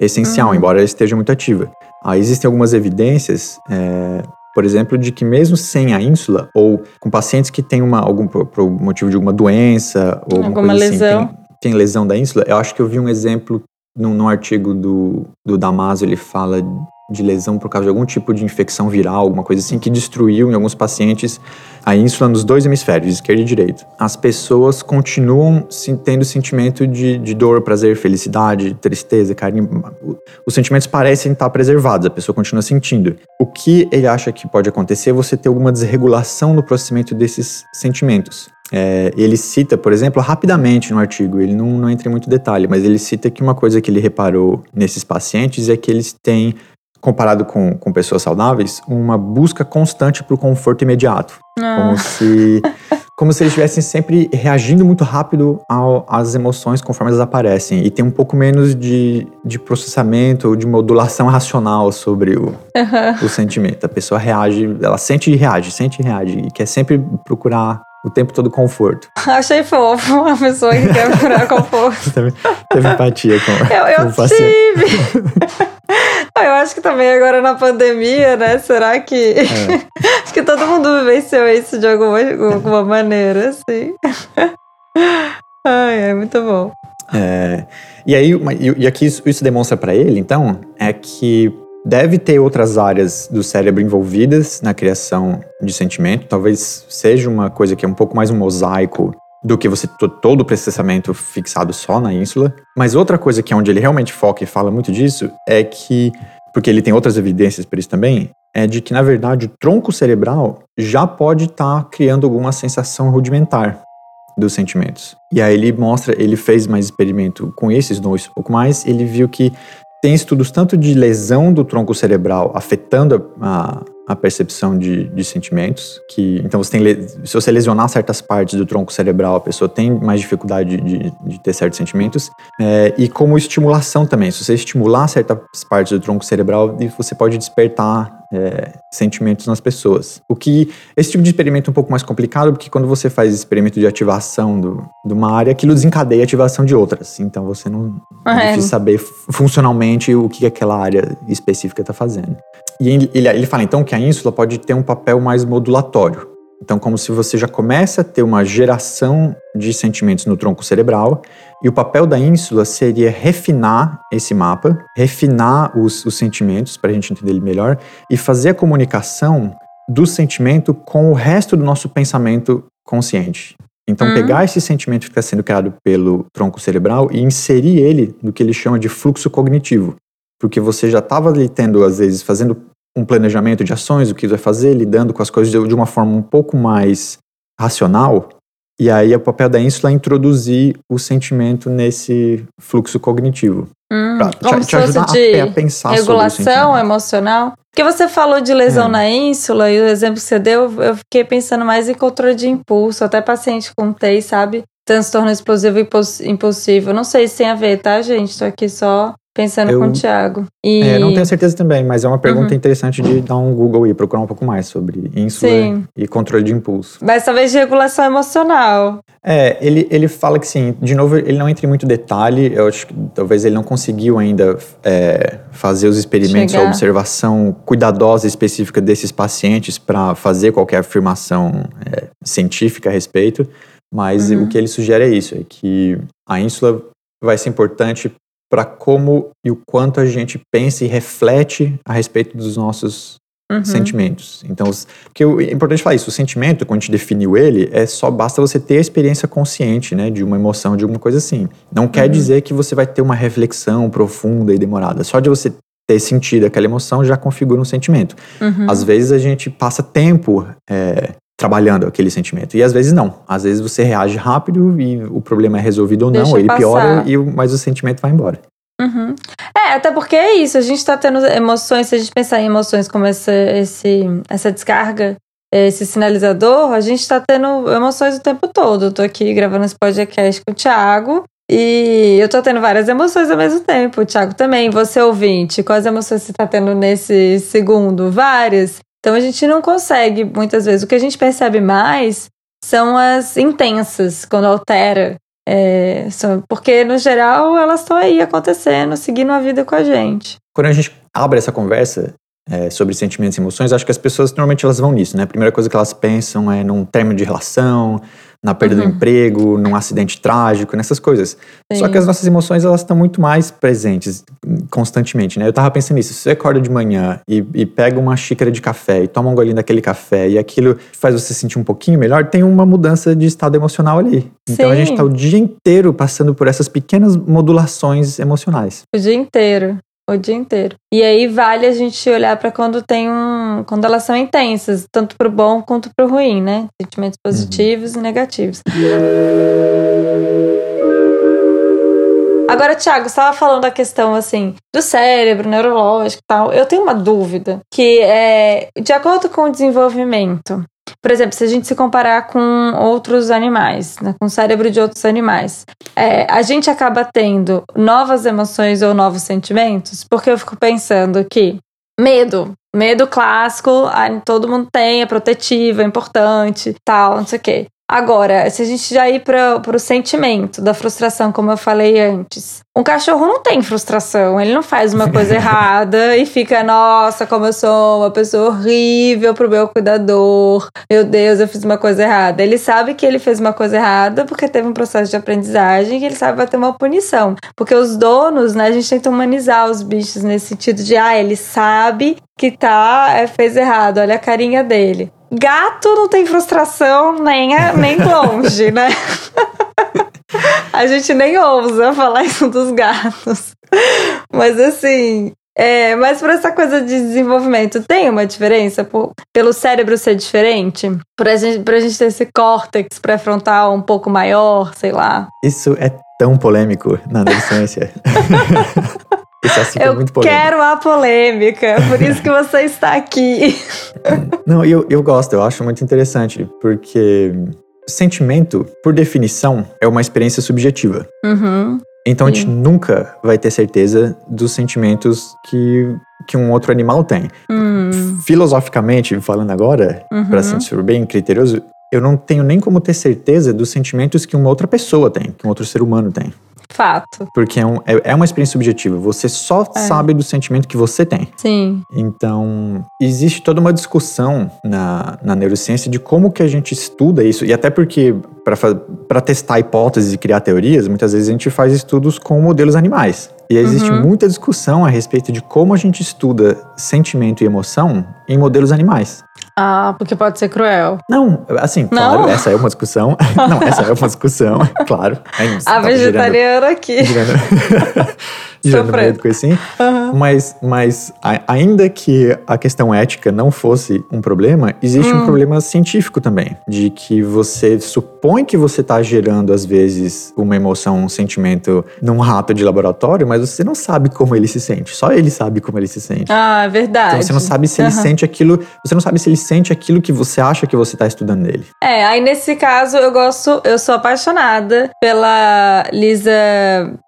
essencial, uhum. embora ela esteja muito ativa. Aí existem algumas evidências, é, por exemplo, de que mesmo sem a ínsula, ou com pacientes que têm uma, algum por, por motivo de alguma doença, ou alguma coisa lesão. assim, tem, tem, lesão da ínsula, eu acho que eu vi um exemplo num, num artigo do, do Damaso, ele fala de lesão por causa de algum tipo de infecção viral, alguma coisa assim, que destruiu em alguns pacientes a ínsula nos dois hemisférios, esquerdo e direito. As pessoas continuam tendo sentimento de, de dor, prazer, felicidade, tristeza, carinho. Os sentimentos parecem estar preservados, a pessoa continua sentindo. O que ele acha que pode acontecer é você ter alguma desregulação no processamento desses sentimentos. É, ele cita, por exemplo, rapidamente no artigo, ele não, não entra em muito detalhe, mas ele cita que uma coisa que ele reparou nesses pacientes é que eles têm comparado com, com pessoas saudáveis, uma busca constante para o conforto imediato. Ah. Como se como se eles estivessem sempre reagindo muito rápido ao, às emoções conforme elas aparecem. E tem um pouco menos de, de processamento, de modulação racional sobre o, uhum. o sentimento. A pessoa reage, ela sente e reage, sente e reage. E quer sempre procurar o tempo todo conforto. [laughs] Achei fofo uma pessoa que quer procurar conforto. [laughs] Você teve empatia com, [laughs] eu, eu com. Tive. Eu acho que também agora na pandemia, né? Será que. É. acho que todo mundo vivenciou isso de alguma, alguma maneira, assim. [laughs] Ai, é muito bom. É, e aí, e aqui isso, isso demonstra para ele, então, é que deve ter outras áreas do cérebro envolvidas na criação de sentimento. Talvez seja uma coisa que é um pouco mais um mosaico do que você todo o processamento fixado só na ínsula. Mas outra coisa que é onde ele realmente foca e fala muito disso é que porque ele tem outras evidências para isso também, é de que, na verdade, o tronco cerebral já pode estar tá criando alguma sensação rudimentar dos sentimentos. E aí ele mostra, ele fez mais experimento com esses dois um pouco mais, ele viu que tem estudos tanto de lesão do tronco cerebral afetando a, a percepção de, de, sentimentos, que então você tem se você lesionar certas partes do tronco cerebral, a pessoa tem mais dificuldade de, de ter certos sentimentos, é, e como estimulação também, se você estimular certas partes do tronco cerebral, você pode despertar é, sentimentos nas pessoas. O que esse tipo de experimento é um pouco mais complicado, porque quando você faz experimento de ativação do, de uma área, aquilo desencadeia a ativação de outras. Então você não é, é difícil saber funcionalmente o que aquela área específica está fazendo. E ele, ele fala então que a ínsula pode ter um papel mais modulatório. Então, como se você já começa a ter uma geração de sentimentos no tronco cerebral, e o papel da ínsula seria refinar esse mapa, refinar os, os sentimentos, para a gente entender ele melhor, e fazer a comunicação do sentimento com o resto do nosso pensamento consciente. Então, hum. pegar esse sentimento que está sendo criado pelo tronco cerebral e inserir ele no que ele chama de fluxo cognitivo. Porque você já estava ali tendo, às vezes, fazendo um planejamento de ações, o que vai fazer, lidando com as coisas de uma forma um pouco mais racional. E aí o papel da ínsula é introduzir o sentimento nesse fluxo cognitivo. Hum, pra te, te ajudar de a, a pensar regulação emocional. Porque você falou de lesão é. na ínsula e o exemplo que você deu, eu fiquei pensando mais em controle de impulso. Até paciente com TEI, sabe? Transtorno explosivo impulsivo. Não sei se tem a ver, tá, gente? Tô aqui só Pensando eu, com o Thiago. E... É, não tenho certeza também, mas é uma pergunta uhum. interessante de dar um Google e procurar um pouco mais sobre ínsula sim. e controle de impulso. Mas talvez de regulação emocional. É, ele, ele fala que sim, de novo, ele não entra em muito detalhe, eu acho que talvez ele não conseguiu ainda é, fazer os experimentos, Chegar. a observação cuidadosa específica desses pacientes para fazer qualquer afirmação é, científica a respeito, mas uhum. o que ele sugere é isso, é que a ínsula vai ser importante para como e o quanto a gente pensa e reflete a respeito dos nossos uhum. sentimentos. Então, porque é importante falar isso, o sentimento, quando a gente definiu ele, é só basta você ter a experiência consciente, né, de uma emoção, de alguma coisa assim. Não quer uhum. dizer que você vai ter uma reflexão profunda e demorada. Só de você ter sentido aquela emoção já configura um sentimento. Uhum. Às vezes a gente passa tempo é, trabalhando aquele sentimento. E às vezes não. Às vezes você reage rápido e o problema é resolvido ou não, Deixa ele passar. piora, e, mas o sentimento vai embora. Uhum. É, até porque é isso, a gente tá tendo emoções, se a gente pensar em emoções como essa, esse, essa descarga, esse sinalizador, a gente tá tendo emoções o tempo todo. Eu tô aqui gravando esse podcast com o Thiago e eu tô tendo várias emoções ao mesmo tempo. O Thiago também, você ouvinte, quais emoções você tá tendo nesse segundo? Várias. Então a gente não consegue, muitas vezes. O que a gente percebe mais são as intensas, quando altera. É, porque, no geral, elas estão aí acontecendo, seguindo a vida com a gente. Quando a gente abre essa conversa é, sobre sentimentos e emoções, acho que as pessoas normalmente elas vão nisso, né? A primeira coisa que elas pensam é num término de relação, na perda uhum. do emprego, num acidente trágico, nessas coisas. Sim. Só que as nossas emoções, elas estão muito mais presentes constantemente, né? Eu tava pensando nisso, se você acorda de manhã e, e, pega uma xícara de café e toma um golinho daquele café e aquilo faz você sentir um pouquinho melhor, tem uma mudança de estado emocional ali. Então Sim. a gente tá o dia inteiro passando por essas pequenas modulações emocionais. O dia inteiro o dia inteiro. E aí vale a gente olhar para quando tem um, quando elas são intensas, tanto pro bom quanto pro ruim, né? Sentimentos uhum. positivos uhum. e negativos. Agora, Thiago, você estava falando da questão assim do cérebro, neurológico e tal. Eu tenho uma dúvida que é de acordo com o desenvolvimento por exemplo, se a gente se comparar com outros animais, né, com o cérebro de outros animais, é, a gente acaba tendo novas emoções ou novos sentimentos, porque eu fico pensando que medo, medo clássico, todo mundo tem, é protetivo, é importante, tal, não sei o quê. Agora, se a gente já ir para o sentimento da frustração, como eu falei antes, um cachorro não tem frustração, ele não faz uma coisa [laughs] errada e fica, nossa, como eu sou uma pessoa horrível pro meu cuidador, meu Deus, eu fiz uma coisa errada. Ele sabe que ele fez uma coisa errada porque teve um processo de aprendizagem e ele sabe que vai ter uma punição. Porque os donos, né, a gente tenta humanizar os bichos nesse sentido de, ah, ele sabe que tá, é, fez errado, olha a carinha dele. Gato não tem frustração nem, nem [laughs] longe, né? A gente nem ousa falar isso dos gatos. Mas assim, É, mas por essa coisa de desenvolvimento, tem uma diferença? Por, pelo cérebro ser diferente? Pra gente, pra gente ter esse córtex pré-frontal um pouco maior, sei lá. Isso é tão polêmico na adolescência. [laughs] Isso assim eu muito polêmico. quero a polêmica, por isso que você está aqui. [laughs] Não, eu, eu gosto, eu acho muito interessante, porque sentimento, por definição, é uma experiência subjetiva. Uhum. Então a gente nunca vai ter certeza dos sentimentos que, que um outro animal tem. Hum. Filosoficamente, falando agora, Uhum. para ser bem criterioso, eu não tenho nem como ter certeza dos sentimentos que uma outra pessoa tem, que um outro ser humano tem. Fato. Porque é, um, é, é uma experiência subjetiva. Você só É. sabe do sentimento que você tem. Sim. Então, existe toda uma discussão na, na neurociência de como que a gente estuda isso. E até porque, para testar hipóteses e criar teorias, muitas vezes a gente faz estudos com modelos animais. E existe Uhum. muita discussão a respeito de como a gente estuda sentimento e emoção em modelos animais. Ah, porque pode ser cruel. Não, assim, Não? claro, essa é uma discussão. Não, essa é uma discussão, [laughs] [laughs] claro. Aí, você A vegetariana aqui. girando, [laughs] [laughs] com isso assim. Aham. Mas, mas a- ainda que a questão ética não fosse um problema, existe Hum. um problema científico também. De que você supõe que você está gerando, às vezes, uma emoção, um sentimento num rato de laboratório, mas você não sabe como ele se sente. Só ele sabe como ele se sente. Ah, é verdade. Então você não sabe se ele Aham. sente aquilo. Você não sabe se ele sente aquilo que você acha que você está estudando nele. É, aí nesse caso eu gosto, eu sou apaixonada pela Lisa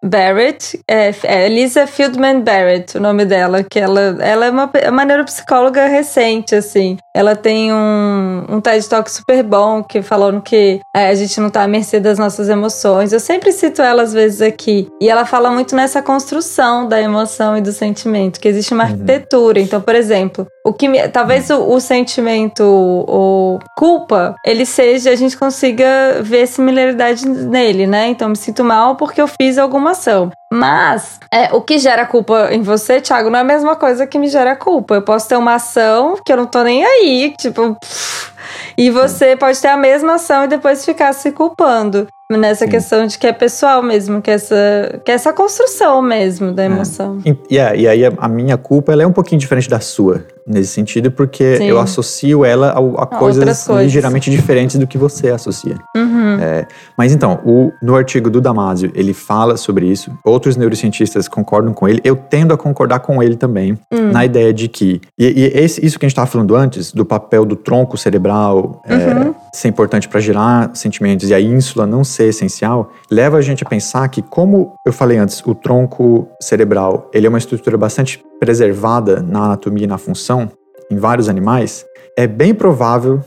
Barrett, é, é Lisa Fieldman Barrett, o nome dela, que ela, ela é uma, é uma neuropsicóloga recente, assim. Ela tem um, um TED Talk super bom, que falando que é, a gente não tá à mercê das nossas emoções. Eu sempre cito ela às vezes aqui. E ela fala muito nessa construção da emoção e do sentimento, que existe uma Uhum. arquitetura. Então, por exemplo, o que me- talvez o, o sentimento o culpa, ele seja a gente consiga ver similaridade nele, né? Então me sinto mal porque eu fiz alguma ação. Mas é, o que gera culpa em você, Thiago, não é a mesma coisa que me gera culpa. Eu posso ter uma ação que eu não tô nem aí, tipo, pff, e você pode ter a mesma ação e depois ficar se culpando. Nessa Sim. questão de que é pessoal mesmo, que é essa, que é essa construção mesmo da emoção. E, e a- e aí a, a minha culpa ela é um pouquinho diferente da sua, nesse sentido, porque Sim. eu associo ela a, a coisas, coisas. ligeiramente diferentes do que você associa. Uhum. Mas então, o- no artigo do Damasio, ele fala sobre isso, outros neurocientistas concordam com ele, eu tendo a concordar com ele também, Hum. na ideia de que, e, e esse- isso que a gente estava falando antes, do papel do tronco cerebral é, Uhum. ser importante para gerar sentimentos e a ínsula não ser essencial, leva a gente a pensar que, como eu falei antes, o tronco cerebral ele é uma estrutura bastante preservada na anatomia e na função em vários animais, é bem provável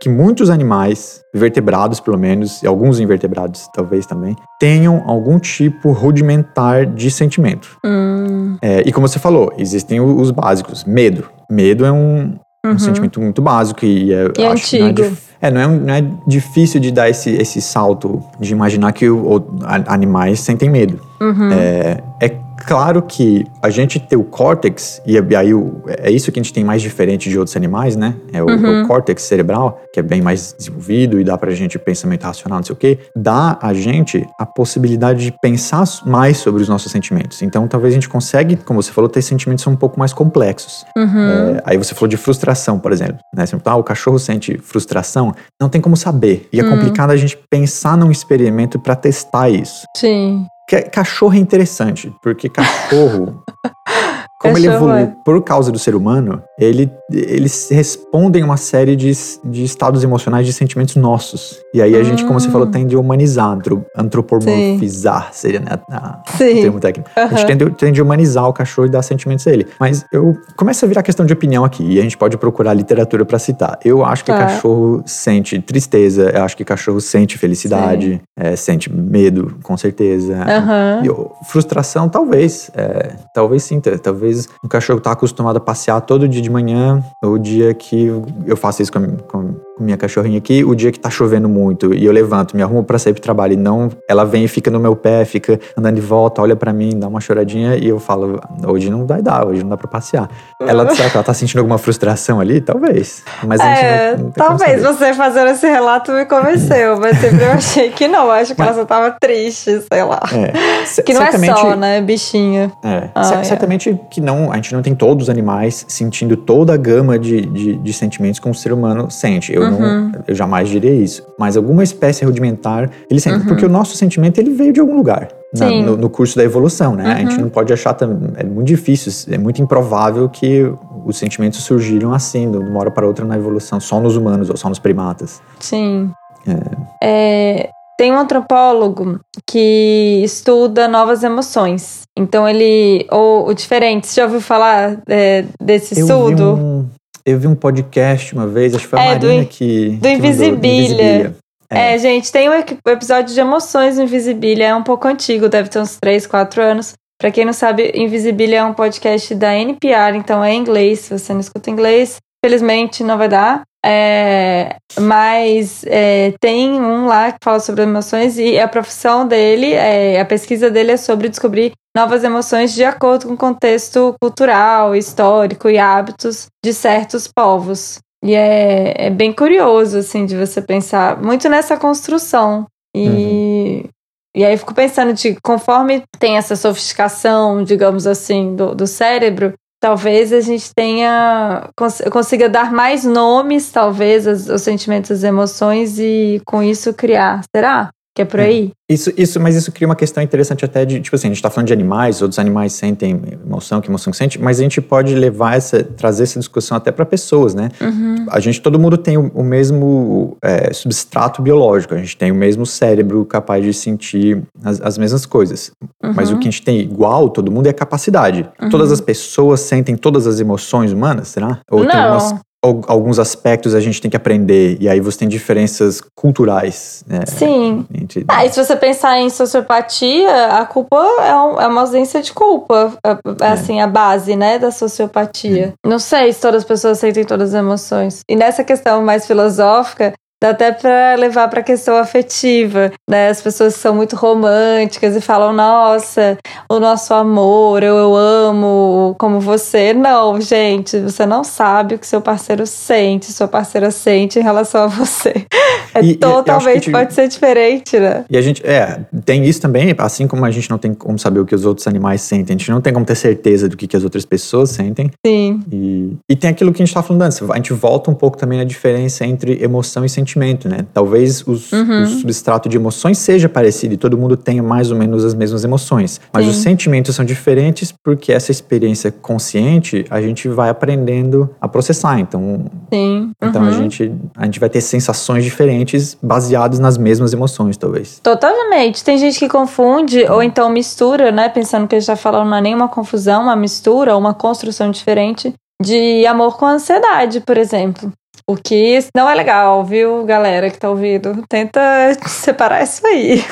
que muitos animais, vertebrados pelo menos, e alguns invertebrados talvez também, tenham algum tipo rudimentar de sentimento. Hum, É, e como você falou, existem os básicos. Medo. Medo é um, um Uhum. sentimento muito básico e é, E não é antigo. dif- é, não é, não é difícil de dar esse, esse salto de imaginar que o- o- a- animais sentem medo. uhum. É, é claro que a gente ter o córtex, e aí o- é isso que a gente tem mais diferente de outros animais, né? É o, Uhum. o córtex cerebral, que é bem mais desenvolvido e dá pra gente pensamento racional, não sei o quê, dá a gente a possibilidade de pensar mais sobre os nossos sentimentos. Então, talvez a gente consegue, como você falou, ter sentimentos um pouco mais complexos. Uhum. É, aí você falou de frustração, por exemplo. Né? Você ah, o cachorro sente frustração? Não tem como saber. E é Hum. complicado a gente pensar num experimento pra testar isso. Sim. Que- Cachorro é interessante, porque cachorro, [laughs] como ele é. por causa do ser humano, ele, eles respondem a uma série de, de estados emocionais, de sentimentos nossos. E aí a gente, como você Hum. falou, tende a humanizar, antro- antropomorfizar, seria né, a- o Sim. termo técnico. A gente tende, tende a humanizar o cachorro e dar sentimentos a ele. Mas eu começa a virar questão de opinião aqui, e a gente pode procurar literatura pra citar. Eu acho que Tá. cachorro sente tristeza, eu acho que cachorro sente felicidade, é, sente medo, com certeza. Aham. E frustração, talvez. é, talvez sinta. Talvez um cachorro tá acostumado a passear todo dia de manhã, o dia que eu faço isso com com, minha cachorrinha aqui, o dia que tá chovendo muito e eu levanto, me arrumo para sair pro trabalho e não, ela vem e fica no meu pé, fica andando de volta, olha para mim, dá uma choradinha e eu falo, hoje não vai dar, hoje não dá para passear. Ela, será que ela tá sentindo alguma frustração ali? Talvez. Mas a gente é, não, não talvez você fazendo esse relato me convenceu, mas sempre eu achei que não, acho que ela só tava triste, sei lá. É, [laughs] que não é só, né, bichinha. É, ah, certamente é. que não, a gente não tem todos os animais sentindo toda a gama de, de, de sentimentos que um ser humano sente. Eu, uhum. não, eu jamais diria isso. Mas alguma espécie rudimentar, ele sente. Uhum. Porque o nosso sentimento, ele veio de algum lugar. Na, no, no, curso da evolução, né? Uhum. A gente uhum. não pode achar, é muito difícil, é muito improvável que os sentimentos surgiram assim, de uma hora para outra na evolução, só nos humanos ou só nos primatas. Sim. É. É, tem um antropólogo que estuda novas emoções. Então ele. Ou o diferente, você já ouviu falar é, desse estudo? Eu um, eu vi um podcast uma vez, acho que foi a é, Marina do, que. Do Invisibilia. É. é. gente, tem um episódio de emoções no Invisibilia, é um pouco antigo, deve ter uns 3, 4 anos. Pra quem não sabe, Invisibilia é um podcast da NPR, então é em inglês. Se você não escuta inglês, felizmente não vai dar. É, mas é, tem um lá que fala sobre emoções e a profissão dele, é, a pesquisa dele é sobre descobrir novas emoções de acordo com o contexto cultural, histórico e hábitos de certos povos. E é, é bem curioso, assim, de você pensar muito nessa construção. E, uhum. e aí eu fico pensando de conforme tem essa sofisticação, digamos assim, do, do cérebro, talvez a gente tenha cons consiga dar mais nomes, talvez, aos, aos sentimentos, às emoções e com isso criar. Será? Que é por é. aí? Isso, isso, mas isso cria uma questão interessante até de, tipo assim, a gente está falando de animais, outros animais sentem emoção, que emoção que sente, mas a gente pode levar essa, trazer essa discussão até para pessoas, né? Uhum. A gente, todo mundo tem o, o mesmo é, substrato biológico, a gente tem o mesmo cérebro capaz de sentir as, as mesmas coisas. Uhum. Mas o que a gente tem igual, todo mundo, é a capacidade. Uhum. Todas as pessoas sentem todas as emoções humanas, será? Ou Não. tem umas alguns aspectos a gente tem que aprender e aí você tem diferenças culturais né? sim entre... ah, e se você pensar em sociopatia a culpa é, um, é uma ausência de culpa é, é, é. assim a base né da sociopatia não sei se todas as pessoas sentem todas as emoções e nessa questão mais filosófica Dá até para levar para a questão afetiva, né? As pessoas são muito românticas e falam, nossa, o nosso amor, eu, eu amo como você. Não, gente, você não sabe o que seu parceiro sente, sua parceira sente em relação a você. [laughs] É e, totalmente, gente, pode ser diferente, né? E a gente, é, tem isso também, assim como a gente não tem como saber o que os outros animais sentem, a gente não tem como ter certeza do que, que as outras pessoas sentem. Sim. E, e tem aquilo que a gente estava falando antes, a gente volta um pouco também na diferença entre emoção e sentimento sentimento, né? Talvez os, uhum. o substrato de emoções seja parecido e todo mundo tenha mais ou menos as mesmas emoções. Mas Sim. os sentimentos são diferentes porque essa experiência consciente a gente vai aprendendo a processar. Então, Sim. Uhum. então a, uhum. gente, a gente vai ter sensações diferentes baseadas nas mesmas emoções, talvez. Totalmente. Tem gente que confunde ou então mistura, né? Pensando que a gente está falando não é nenhuma confusão, uma mistura ou uma construção diferente de amor com ansiedade, por exemplo. O que não é legal, viu, galera que tá ouvindo? Tenta separar isso aí.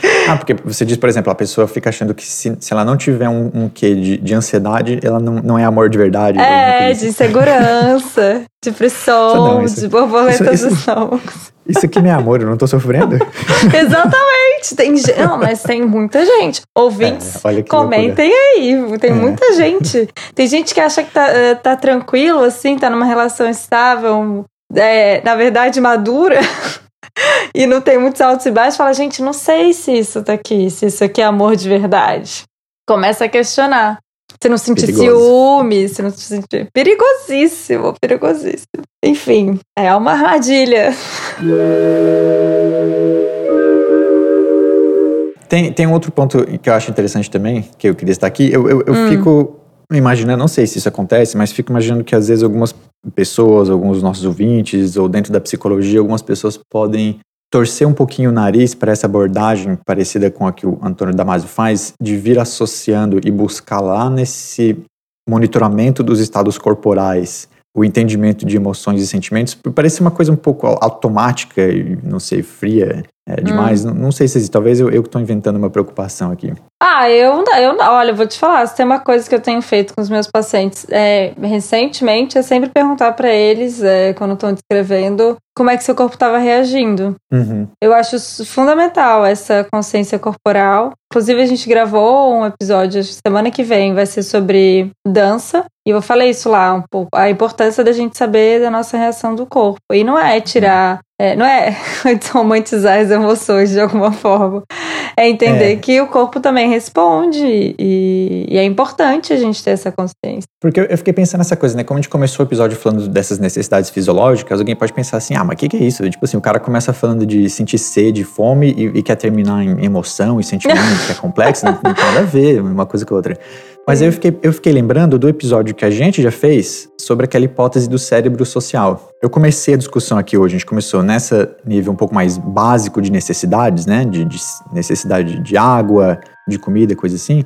[laughs] Ah, porque você diz, por exemplo, a pessoa fica achando que se, se ela não tiver um, um quê de, de ansiedade, ela não, não é amor de verdade. É, de segurança, [laughs] de pressão, não, isso, de borboletas isso, isso, [laughs] Isso aqui não é amor, eu não tô sofrendo. Exatamente. Tem, não, mas tem muita gente. Ouvintes, é, comentem loucura. aí. Tem é. muita gente. Tem gente que acha que tá, eh, tá tranquilo, assim, tá numa relação estável, é, na verdade, madura. [laughs] e não tem muitos altos e baixos. Fala, gente, não sei se isso tá aqui, se isso aqui é amor de verdade. Começa a questionar. Você não sentir ciúme, você não sentir. Perigosíssimo, perigosíssimo. Enfim, é uma armadilha. Tem, tem um outro ponto que eu acho interessante também, que eu queria estar aqui. Eu, eu, eu hum. fico imaginando, não sei se isso acontece, mas fico imaginando que às vezes algumas pessoas, alguns dos nossos ouvintes, ou dentro da psicologia, algumas pessoas podem torcer um pouquinho o nariz para essa abordagem parecida com a que o Antônio Damasio faz, de vir associando e buscar lá nesse monitoramento dos estados corporais, o entendimento de emoções e sentimentos, parece uma coisa um pouco automática e, não sei, fria, É demais. Hum. Não, não, sei se talvez eu, eu que estou inventando uma preocupação aqui. Ah, eu, eu olha, vou te falar, se tem uma coisa que eu tenho feito com os meus pacientes é, recentemente é sempre perguntar para eles, é, quando estão descrevendo, como é que seu corpo estava reagindo. Uhum. Eu acho fundamental essa consciência corporal. Inclusive, a gente gravou um episódio semana que vem, vai ser sobre dança. E eu falei isso lá um pouco, a importância da gente saber da nossa reação do corpo. E não é tirar, é, não é [laughs] romantizar as emoções de alguma forma. É entender é. que o corpo também responde e, e, é importante a gente ter essa consciência. Porque eu, fiquei pensando nessa coisa, né? Como a gente começou o episódio falando dessas necessidades fisiológicas, alguém pode pensar assim, ah, mas o que, que, é isso? Tipo assim, o cara começa falando de sentir sede, fome e, e quer terminar em emoção e sentimento, que é [laughs] complexo, não, não tem nada a ver uma coisa com a outra. Mas eu fiquei, eu fiquei lembrando do episódio que a gente já fez sobre aquela hipótese do cérebro social. Eu comecei a discussão aqui hoje, a gente começou nessa nível um pouco mais básico de necessidades, né? De, de necessidade de água, de comida, coisa assim.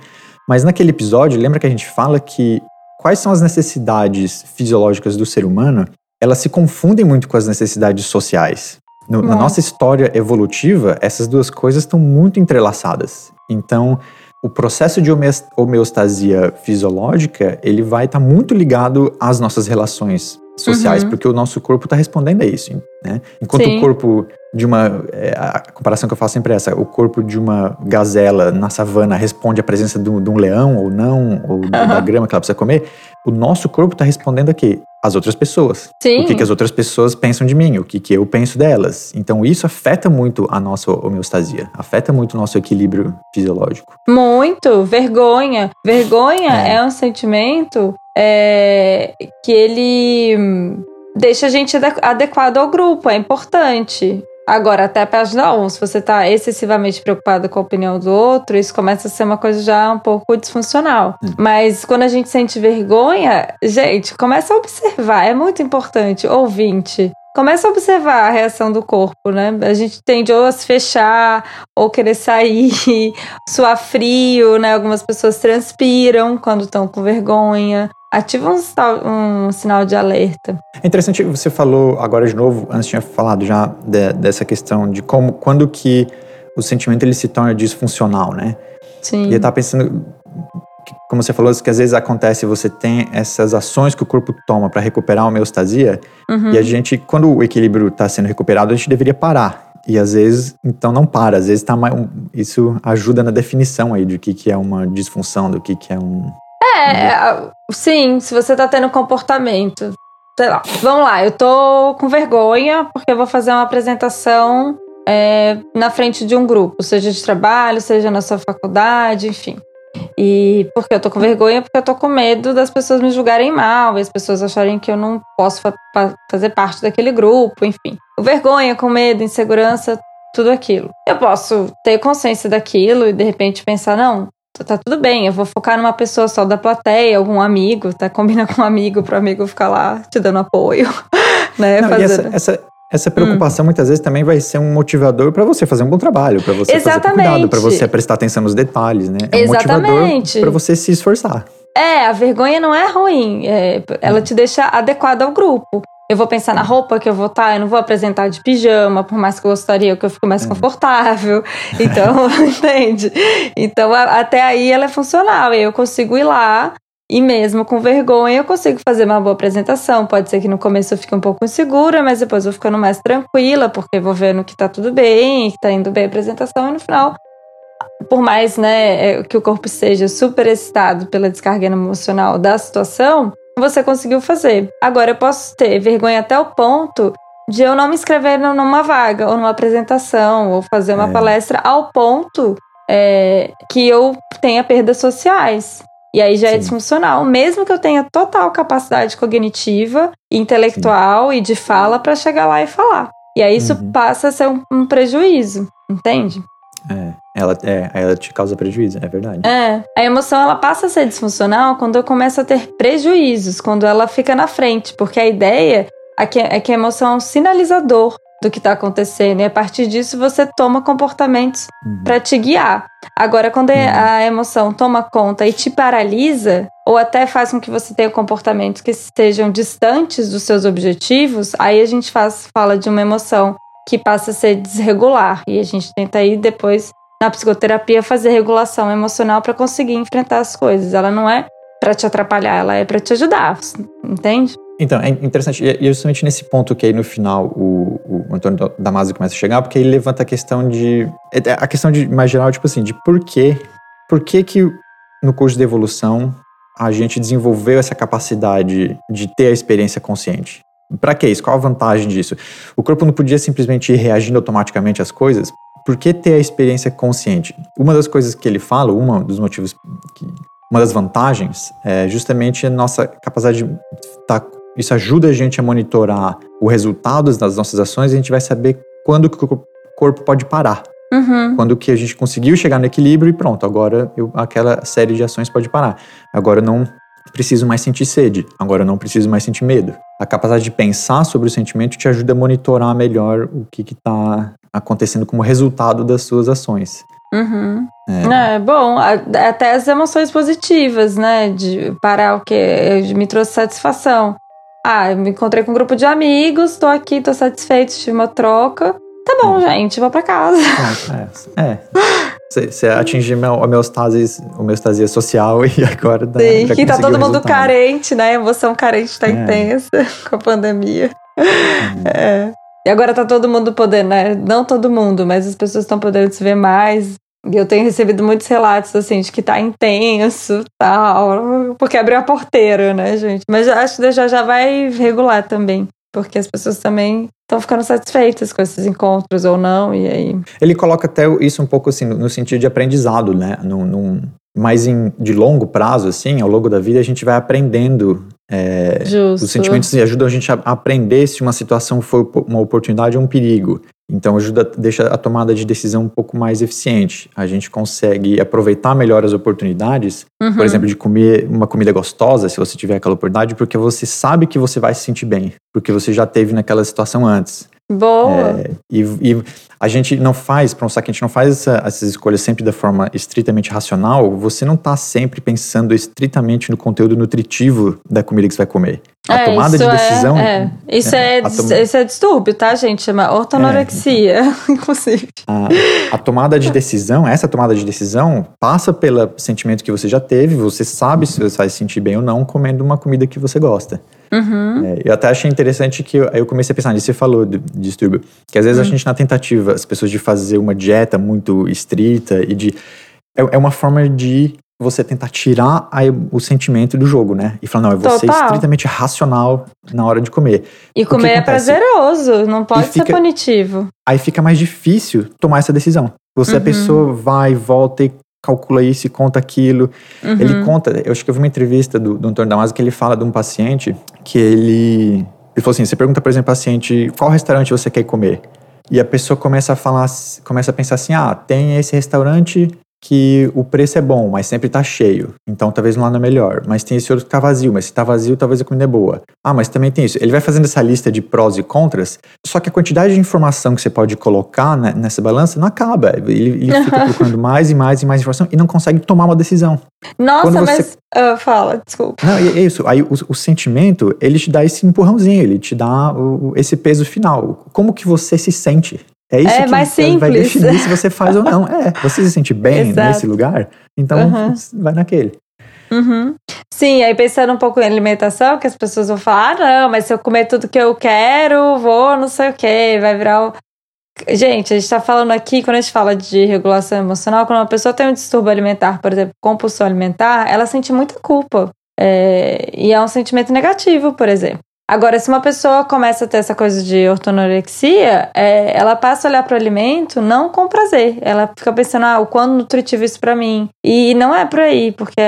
Mas naquele episódio, lembra que a gente fala que quais são as necessidades fisiológicas do ser humano? Elas se confundem muito com as necessidades sociais. No, na nossa história evolutiva, essas duas coisas estão muito entrelaçadas. Então, o processo de homeostasia fisiológica ele vai estar tá muito ligado às nossas relações sociais, uhum. porque o nosso corpo está respondendo a isso, né? Enquanto Sim. o corpo de uma é, a comparação que eu faço sempre é essa, o corpo de uma gazela na savana responde à presença de um, de um leão ou não, ou uhum. da grama que ela precisa comer, o nosso corpo está respondendo a quê? As outras pessoas. Sim. O que, que as outras pessoas pensam de mim, o que, que eu penso delas. Então isso afeta muito a nossa homeostasia, afeta muito o nosso equilíbrio fisiológico. Muito. Vergonha. Vergonha é, é um sentimento é, que ele deixa a gente adequado ao grupo, é importante. Agora, até a página 1, se você está excessivamente preocupado com a opinião do outro, isso começa a ser uma coisa já um pouco disfuncional. Hum. Mas quando a gente sente vergonha, gente, começa a observar, é muito importante, ouvinte. Começa a observar a reação do corpo, né? A gente tende ou a se fechar, ou querer sair, [laughs] suar frio, né? Algumas pessoas transpiram quando estão com vergonha ativa um, um, sinal de alerta. É interessante, você falou agora de novo, antes tinha falado já de, dessa questão de como, quando que o sentimento ele se torna disfuncional, né? Sim. E eu tava pensando, como você falou, que às vezes acontece, você tem essas ações que o corpo toma para recuperar a homeostasia, uhum. e a gente, quando o equilíbrio está sendo recuperado, a gente deveria parar. E às vezes, então não para, às vezes tá mais, isso ajuda na definição aí de que, que é uma disfunção, do que, que é um, é, sim, se você tá tendo comportamento. Sei lá. Vamos lá, eu tô com vergonha porque eu vou fazer uma apresentação é, na frente de um grupo, seja de trabalho, seja na sua faculdade, enfim. E porque eu tô com vergonha, porque eu tô com medo das pessoas me julgarem mal, e as pessoas acharem que eu não posso fa fazer parte daquele grupo, enfim. Vergonha, com medo, insegurança, tudo aquilo. Eu posso ter consciência daquilo e de repente pensar, não, tá tudo bem, eu vou focar numa pessoa só da plateia, algum amigo, tá? Combina com um amigo pro amigo ficar lá te dando apoio, [laughs] né? Não, essa, essa, essa preocupação hum. muitas vezes também vai ser um motivador para você fazer um bom trabalho, para você Exatamente. fazer cuidado, para você prestar atenção nos detalhes, né? É um Exatamente. motivador para você se esforçar. É, a vergonha não é ruim, é, ela te deixa adequada ao grupo. Eu vou pensar na roupa que eu vou estar, tá, eu não vou apresentar de pijama, por mais que eu gostaria que eu fique mais confortável. [laughs] Então, [laughs] entende? Então, a, até aí ela é funcional. E eu consigo ir lá e mesmo com vergonha eu consigo fazer uma boa apresentação. Pode ser que no começo eu fique um pouco insegura, mas depois eu vou ficando mais tranquila, porque vou vendo que tá tudo bem, que tá indo bem a apresentação e no final por mais né, é, que o corpo seja super excitado pela descarga emocional da situação, você conseguiu fazer. Agora eu posso ter vergonha até o ponto de eu não me inscrever numa vaga, ou numa apresentação, ou fazer uma é. palestra ao ponto é, que eu tenha perdas sociais. E aí já é Sim. é disfuncional, mesmo que eu tenha total capacidade cognitiva, intelectual Sim. e de fala para chegar lá e falar. E aí isso uhum. passa a ser um, um prejuízo, entende? É, ela, é, ela te causa prejuízo, é verdade. É, a emoção ela passa a ser disfuncional quando eu começo a ter prejuízos, quando ela fica na frente, porque a ideia é que, é que a emoção é um sinalizador do que está acontecendo e a partir disso você toma comportamentos uhum. para te guiar. Agora, quando uhum. a emoção toma conta e te paralisa, ou até faz com que você tenha comportamentos que estejam distantes dos seus objetivos, aí a gente faz, fala de uma emoção que passa a ser desregular. E a gente tenta aí depois, na psicoterapia, fazer regulação emocional para conseguir enfrentar as coisas. Ela não é para te atrapalhar, ela é para te ajudar, entende? Então, é interessante, e é justamente nesse ponto que aí no final o, o Antônio Damasio começa a chegar, porque ele levanta a questão de. É, a questão de mais geral, tipo assim, de por quê. Por que, que no curso de evolução a gente desenvolveu essa capacidade de ter a experiência consciente? Para que isso? Qual a vantagem disso? O corpo não podia simplesmente ir reagindo automaticamente às coisas? Por que ter a experiência consciente? Uma das coisas que ele fala, um dos motivos que uma das vantagens é justamente a nossa capacidade de. Tá, isso ajuda a gente a monitorar os resultados das nossas ações e a gente vai saber quando que o corpo pode parar. Uhum. Quando que a gente conseguiu chegar no equilíbrio e pronto, agora eu, aquela série de ações pode parar. Agora eu não preciso mais sentir sede, agora eu não preciso mais sentir medo. A capacidade de pensar sobre o sentimento te ajuda a monitorar melhor o que está acontecendo como resultado das suas ações. Uhum. É. é. bom, até as emoções positivas, né? De parar o que me trouxe satisfação. Ah, eu me encontrei com um grupo de amigos, tô aqui, tô satisfeito, tive uma troca. Tá bom, é. gente, vou pra casa. É. é. [laughs] Você atingiu a homeostase, homeostasia social [laughs] e agora dá, Sim, que tá todo mundo carente, né? A emoção carente tá é. intensa [laughs] com a pandemia. Hum. É. E agora tá todo mundo podendo, né? Não todo mundo, mas as pessoas estão podendo se ver mais. E eu tenho recebido muitos relatos, assim, de que tá intenso, tal. Porque abriu a porteira, né, gente? Mas acho que já, já vai regular também. Porque as pessoas também estão ficando satisfeitas com esses encontros ou não, e aí... Ele coloca até isso um pouco, assim, no sentido de aprendizado, né? Num, num mais em, de longo prazo, assim, ao longo da vida, a gente vai aprendendo é, os sentimentos ajudam a gente a aprender se uma situação foi uma oportunidade ou um perigo. Então ajuda, deixa a tomada de decisão um pouco mais eficiente. A gente consegue aproveitar melhor as oportunidades, uhum. por exemplo, de comer uma comida gostosa, se você tiver aquela oportunidade, porque você sabe que você vai se sentir bem, porque você já teve naquela situação antes. Boa. É, e, e, a gente não faz, para um saque, a gente não faz essa, essas escolhas sempre da forma estritamente racional. Você não está sempre pensando estritamente no conteúdo nutritivo da comida que você vai comer. A é, tomada de é, decisão. É, Isso, é, tom... isso é distúrbio, tá, gente? Chama ortonorexia, é. [laughs] inclusive. A, a, tomada de decisão, essa tomada de decisão, passa pelo sentimento que você já teve, você sabe se você vai se sentir bem ou não comendo uma comida que você gosta. Uhum. É, eu até achei interessante que eu, eu comecei a pensar nisso, você falou de distúrbio, que às vezes uhum. a gente na tentativa, as pessoas de fazer uma dieta muito estrita e de... É, é uma forma de você tentar tirar a, o sentimento do jogo, né? E falar, não, eu vou Total. ser estritamente racional na hora de comer. E comer é prazeroso, não pode fica, ser punitivo. Aí fica mais difícil tomar essa decisão. Você, uhum. a pessoa vai, volta e calcula isso e conta aquilo. Uhum. Ele conta, eu acho que eu vi uma entrevista do, do Antônio Damasio que ele fala de um paciente que ele. Ele falou assim: você pergunta, por exemplo, paciente, qual restaurante você quer comer? E a pessoa começa a falar, começa a pensar assim: ah, tem esse restaurante que o preço é bom, mas sempre tá cheio. Então talvez lá não é melhor. Mas tem esse outro que tá vazio, mas se tá vazio, talvez a comida é boa. Ah, mas também tem isso. Ele vai fazendo essa lista de prós e contras, só que a quantidade de informação que você pode colocar né, nessa balança não acaba. Ele, ele [laughs] fica procurando mais e mais e mais informação e não consegue tomar uma decisão. Nossa, você... mas. Uh, fala, desculpa. Não, é isso. Aí o, o, sentimento, ele te dá esse empurrãozinho, ele te dá o, esse peso final. Como que você se sente é isso é que mais simples. vai definir se você faz ou não. [laughs] É, você se sente bem Exato. nesse lugar, então uhum. vai naquele. Uhum. Sim, aí pensando um pouco em alimentação, que as pessoas vão falar, ah, não, mas se eu comer tudo que eu quero, vou não sei o que, vai virar o... Gente, a gente tá falando aqui, quando a gente fala de regulação emocional, quando uma pessoa tem um distúrbio alimentar, por exemplo, compulsão alimentar, ela sente muita culpa. É... E é um sentimento negativo, por exemplo. Agora, se uma pessoa começa a ter essa coisa de ortonorexia, é, ela passa a olhar para o alimento não com prazer. Ela fica pensando, ah, o quão nutritivo isso para mim. E não é por aí, porque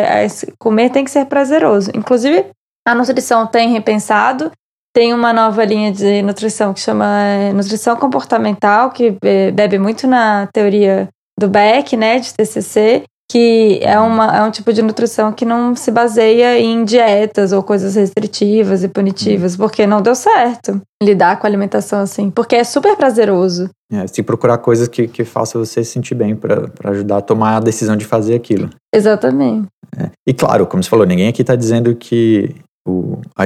comer tem que ser prazeroso. Inclusive, a nutrição tem repensado. Tem uma nova linha de nutrição que chama é, nutrição comportamental, que é, bebe muito na teoria do Beck, né, de TCC, que é, uma, é um tipo de nutrição que não se baseia em dietas ou coisas restritivas e punitivas, porque não deu certo lidar com a alimentação assim, porque é super prazeroso. É, se procurar coisas que, que façam você se sentir bem para ajudar a tomar a decisão de fazer aquilo. Exatamente. É. E claro, como você falou, ninguém aqui está dizendo que O, a,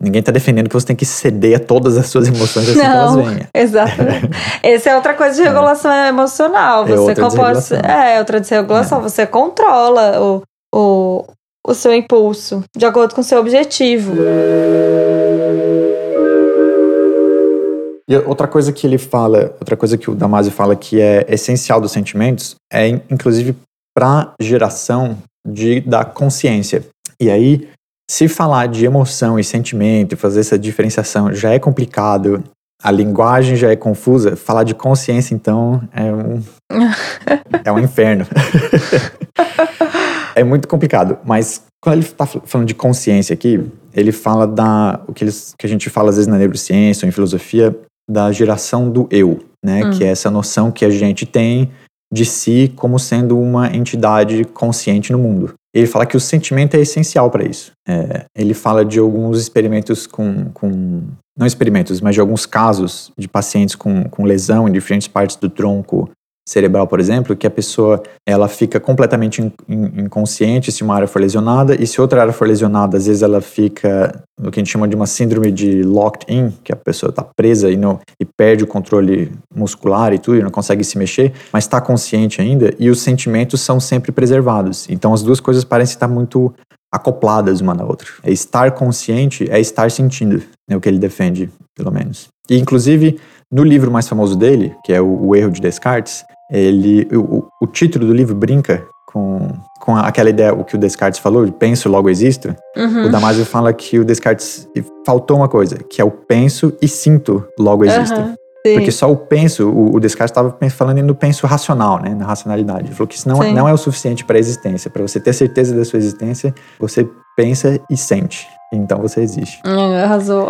ninguém está defendendo que você tem que ceder a todas as suas emoções assim Não, que elas venham. [laughs] Exatamente. Essa é outra coisa de regulação emocional. É Você outra compõe- desregulação. É, outra desregulação. Você controla o, o, o seu impulso de acordo com o seu objetivo. E outra coisa que ele fala, outra coisa que o Damasio fala que é essencial dos sentimentos é in- inclusive para geração de da consciência. E aí, se falar de emoção e sentimento, fazer essa diferenciação já é complicado, a linguagem já é confusa, falar de consciência então é um [laughs] é um inferno. é muito complicado, mas quando ele está falando de consciência aqui, ele fala da o que, eles, que a gente fala às vezes na neurociência ou em filosofia da geração do eu, né? Hum. Que é essa noção que a gente tem de si como sendo uma entidade consciente no mundo. Ele fala que o sentimento é essencial para isso. É, ele fala de alguns experimentos com, com. Não experimentos, mas de alguns casos de pacientes com, com lesão em diferentes partes do tronco cerebral, por exemplo, que a pessoa ela fica completamente in- in- inconsciente se uma área for lesionada e se outra área for lesionada, às vezes ela fica no que a gente chama de uma síndrome de locked in, que a pessoa está presa e, não, e perde o controle muscular e tudo, e não consegue se mexer, mas está consciente ainda e os sentimentos são sempre preservados. Então as duas coisas parecem estar muito acopladas uma na outra. É estar consciente é estar sentindo, é o que ele defende, pelo menos. E inclusive no livro mais famoso dele, que é o, o Erro de Descartes, ele, o, o- título do livro brinca com, com aquela ideia, o que o Descartes falou, de penso, logo existo. Uhum. O Damasio fala que o Descartes faltou uma coisa, que é o penso e sinto, logo existo. Sim. Porque só o penso, o, o Descartes estava falando no penso racional, né, na racionalidade. Ele falou que isso não, Sim. não é o suficiente para a existência. Para você ter certeza da sua existência, você pensa e sente. Então você existe. Hum, Arrasou.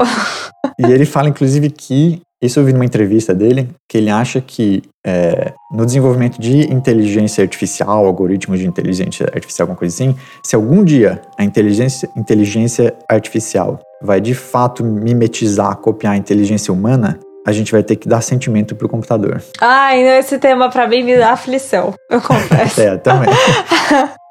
E ele fala, inclusive, que. Isso eu vi numa entrevista dele, que ele acha que é, no desenvolvimento de inteligência artificial, algoritmos de inteligência artificial, alguma coisa assim, se algum dia a inteligência, inteligência artificial vai de fato mimetizar, copiar a inteligência humana, a gente vai ter que dar sentimento pro computador. Ai, esse tema pra mim me dá aflição, eu [laughs] confesso. É, também. [laughs]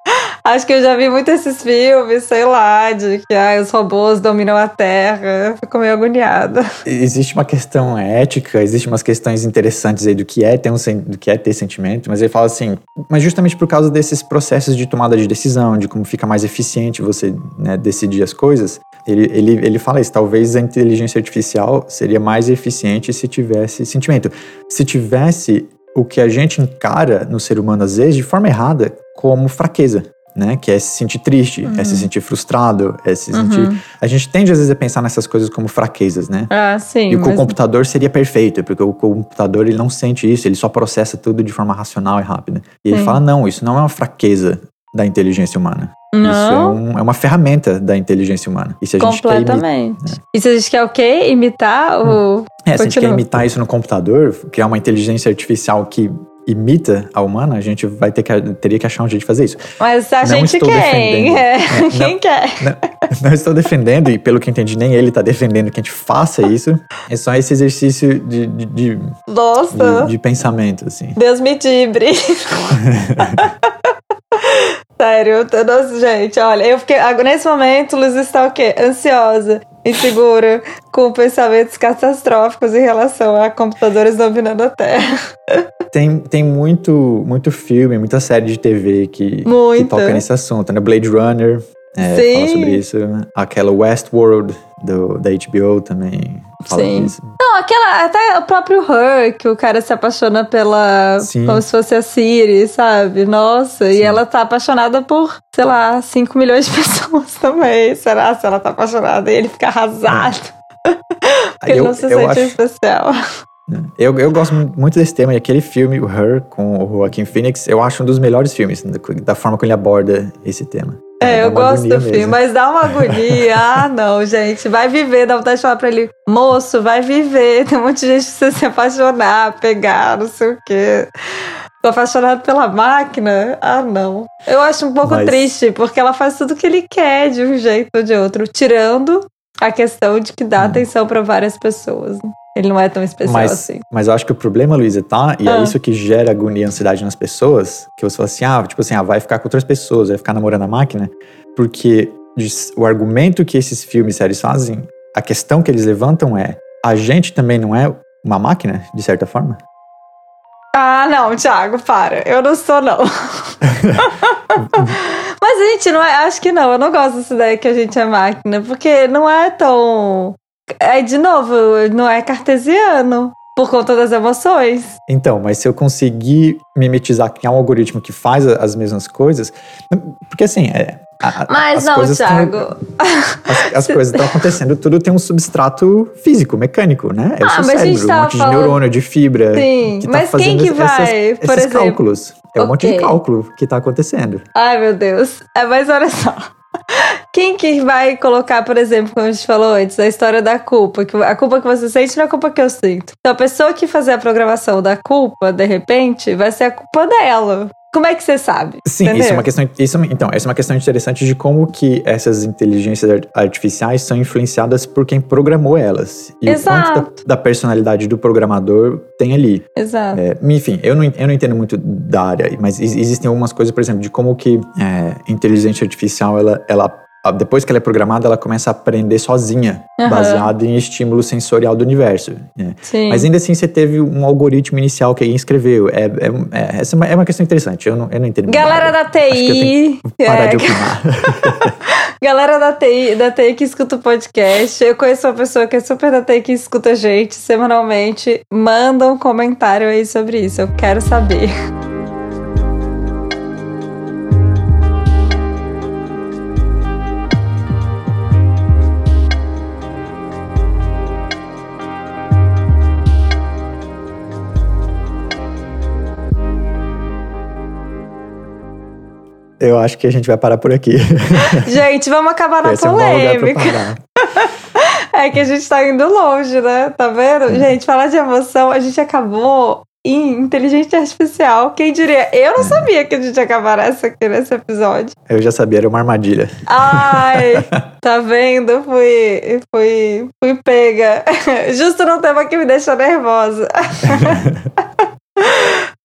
Acho que eu já vi muito esses filmes, sei lá, de que ai, os robôs dominam a Terra. Fico meio agoniada. existe uma questão ética, existem umas questões interessantes aí do que é ter um do que é ter sentimento, mas ele fala assim, mas justamente por causa desses processos de tomada de decisão, de como fica mais eficiente você né, decidir as coisas, ele, ele, ele fala isso, talvez a inteligência artificial seria mais eficiente se tivesse sentimento. Se tivesse o que a gente encara no ser humano às vezes de forma errada como fraqueza. Né, que é se sentir triste, é se sentir frustrado, é se sentir. Uhum. A gente tende às vezes a pensar nessas coisas como fraquezas, né? Ah, sim. E o mas- computador seria perfeito, porque o computador ele não sente isso, ele só processa tudo de forma racional e rápida. E ele Sim. fala: não, isso não é uma fraqueza da inteligência humana. Isso é, Não, um- é uma ferramenta da inteligência humana. E se a gente quer, imi- completamente. E se a gente quer o quê? Imitar o. é, se a gente quer imitar isso no computador, criar uma inteligência artificial que imita a humana, a gente vai ter que, teria que achar um jeito de fazer isso. Mas a Não gente quem? defendendo. [laughs] É, É, quem não. quer? Não, não estou defendendo, e pelo que entendi, nem ele está defendendo que a gente faça isso. É só esse exercício de, de, de, Nossa, de- de pensamento, assim. Deus me dibre. [laughs] Sério, nossa, gente, olha, eu fiquei. Nesse momento, Luz está o quê? Ansiosa, insegura, com pensamentos catastróficos em relação a computadores dominando a Terra. Tem, tem muito, muito filme, muita série de TV que, que toca nesse assunto, né? Blade Runner é, fala sobre isso. Aquela Westworld do, da HBO também Sim. Não, aquela. Até o próprio Her, que o cara se apaixona pela. Sim. Como se fosse a Siri, sabe? Nossa, e Sim. ela tá apaixonada por, sei lá, 5 milhões de [laughs] pessoas também. Será se ela tá apaixonada? E ele fica arrasado. [laughs] Porque ele Eu, não se sente acho, especial. Eu, eu gosto muito desse tema, e aquele filme, o Her, com o Joaquin Phoenix, eu acho um dos melhores filmes, da, da forma como ele aborda esse tema. É, eu gosto do filme, mesmo. mas dá uma [laughs] agonia. ah, não, gente. Vai viver, dá vontade de falar pra ele, moço, vai viver. Tem um monte de gente que precisa se apaixonar, pegar, não sei o quê. Tô apaixonado pela máquina? Ah, não. Eu acho um pouco Mas- triste, porque ela faz tudo que ele quer de um jeito ou de outro, tirando a questão de que dá Hum. atenção pra várias pessoas. Ele não é tão especial Mas, assim. mas eu acho que o problema, Luísa, tá? E Ah. é isso que gera agonia e ansiedade nas pessoas, que você fala assim, ah, tipo assim, ah, vai ficar com outras pessoas, vai ficar namorando a máquina, porque o argumento que esses filmes e séries fazem, a questão que eles levantam é: a gente também não é uma máquina, de certa forma? Ah, não, Thiago, para. Eu não sou, não. [laughs] Mas, gente, não é, acho que não. Eu não gosto dessa ideia que a gente é máquina, porque não é tão. É, de novo, não é cartesiano. Por conta das emoções. Então, mas se eu conseguir mimetizar que há um algoritmo que faz as mesmas coisas. Porque assim, é, a, mas não, Thiago. Tão, as, as coisas estão acontecendo, tudo tem um substrato físico, mecânico, né? É o ah, seu cérebro, um monte falando... de neurônio, de fibra. Sim, que tá mas quem que vai, essas, por esses exemplo? cálculos. É um okay. monte de cálculo que está acontecendo. Ai, meu Deus. É, mas olha só. Quem que vai colocar, por exemplo, como a gente falou antes, a história da culpa? Que a culpa que você sente não é a culpa que eu sinto. Então a pessoa que fazer a programação da culpa, de repente, vai ser a culpa dela. Como é que você sabe? Sim, Entendeu? isso é uma questão. Isso, então, essa é uma questão interessante de como que essas inteligências artificiais são influenciadas por quem programou elas. E Exato. o quanto da, da personalidade do programador tem ali. Exato. É, enfim, eu não, eu não entendo muito da área, mas existem algumas coisas, por exemplo, de como que é, inteligência artificial ela, ela depois que ela é programada, ela começa a aprender sozinha, uhum. baseado em estímulo sensorial do universo. Né? Mas ainda assim, você teve um algoritmo inicial que alguém escreveu. É, é, é, essa é uma é questão interessante. Eu não, eu não entendo. Galera da TI. parar é. de opinar. [laughs] Galera da TI, da TI que escuta o podcast. Eu conheço uma pessoa que é super da TI que escuta a gente semanalmente. Manda um comentário aí sobre isso. Eu quero saber. Eu acho que a gente vai parar por aqui. [laughs] Gente, vamos acabar na Esse polêmica. É, [laughs] é que a gente tá indo longe, né? Tá vendo? É. Gente, falar de emoção, a gente acabou em inteligência artificial. Quem diria? Eu não é. sabia que a gente ia acabar essa aqui nesse episódio. Eu já sabia, era uma armadilha. Ai, [laughs] tá vendo? Fui, fui, fui pega. Justo no tema que me deixou nervosa.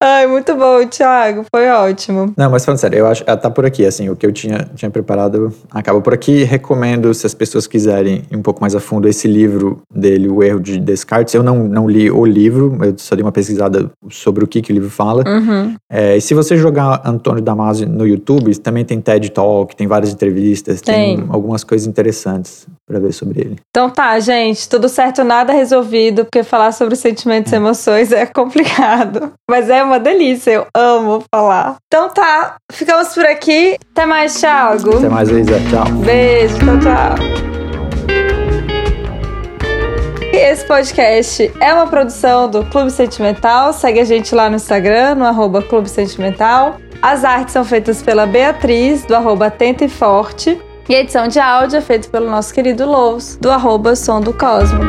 Ai, muito bom, Thiago. Foi ótimo. Não, mas falando sério, eu acho. Tá por aqui, assim, o que eu tinha, tinha preparado acaba por aqui. Recomendo, se as pessoas quiserem ir um pouco mais a fundo, esse livro dele, O Erro de Descartes. Eu não, não li o livro, eu só dei uma pesquisada sobre o que, que o livro fala. Uhum. É, e se você jogar Antônio Damasio no YouTube, também tem TED Talk, tem várias entrevistas, tem, tem algumas coisas interessantes para ver sobre ele. Então tá, gente, tudo certo, nada resolvido, porque falar sobre sentimentos e emoções é complicado. Mas é uma delícia, eu amo falar. Então tá, ficamos por aqui. Até mais, Thiago. Até mais, Isa. Tchau. Beijo, tchau, tchau. Esse podcast é uma produção do Clube Sentimental. Segue a gente lá no Instagram, no arroba Clube Sentimental. As artes são feitas pela Beatriz, do arroba Atenta e Forte. E a edição de áudio é feita pelo nosso querido Lous, do arroba Som do Cosmo.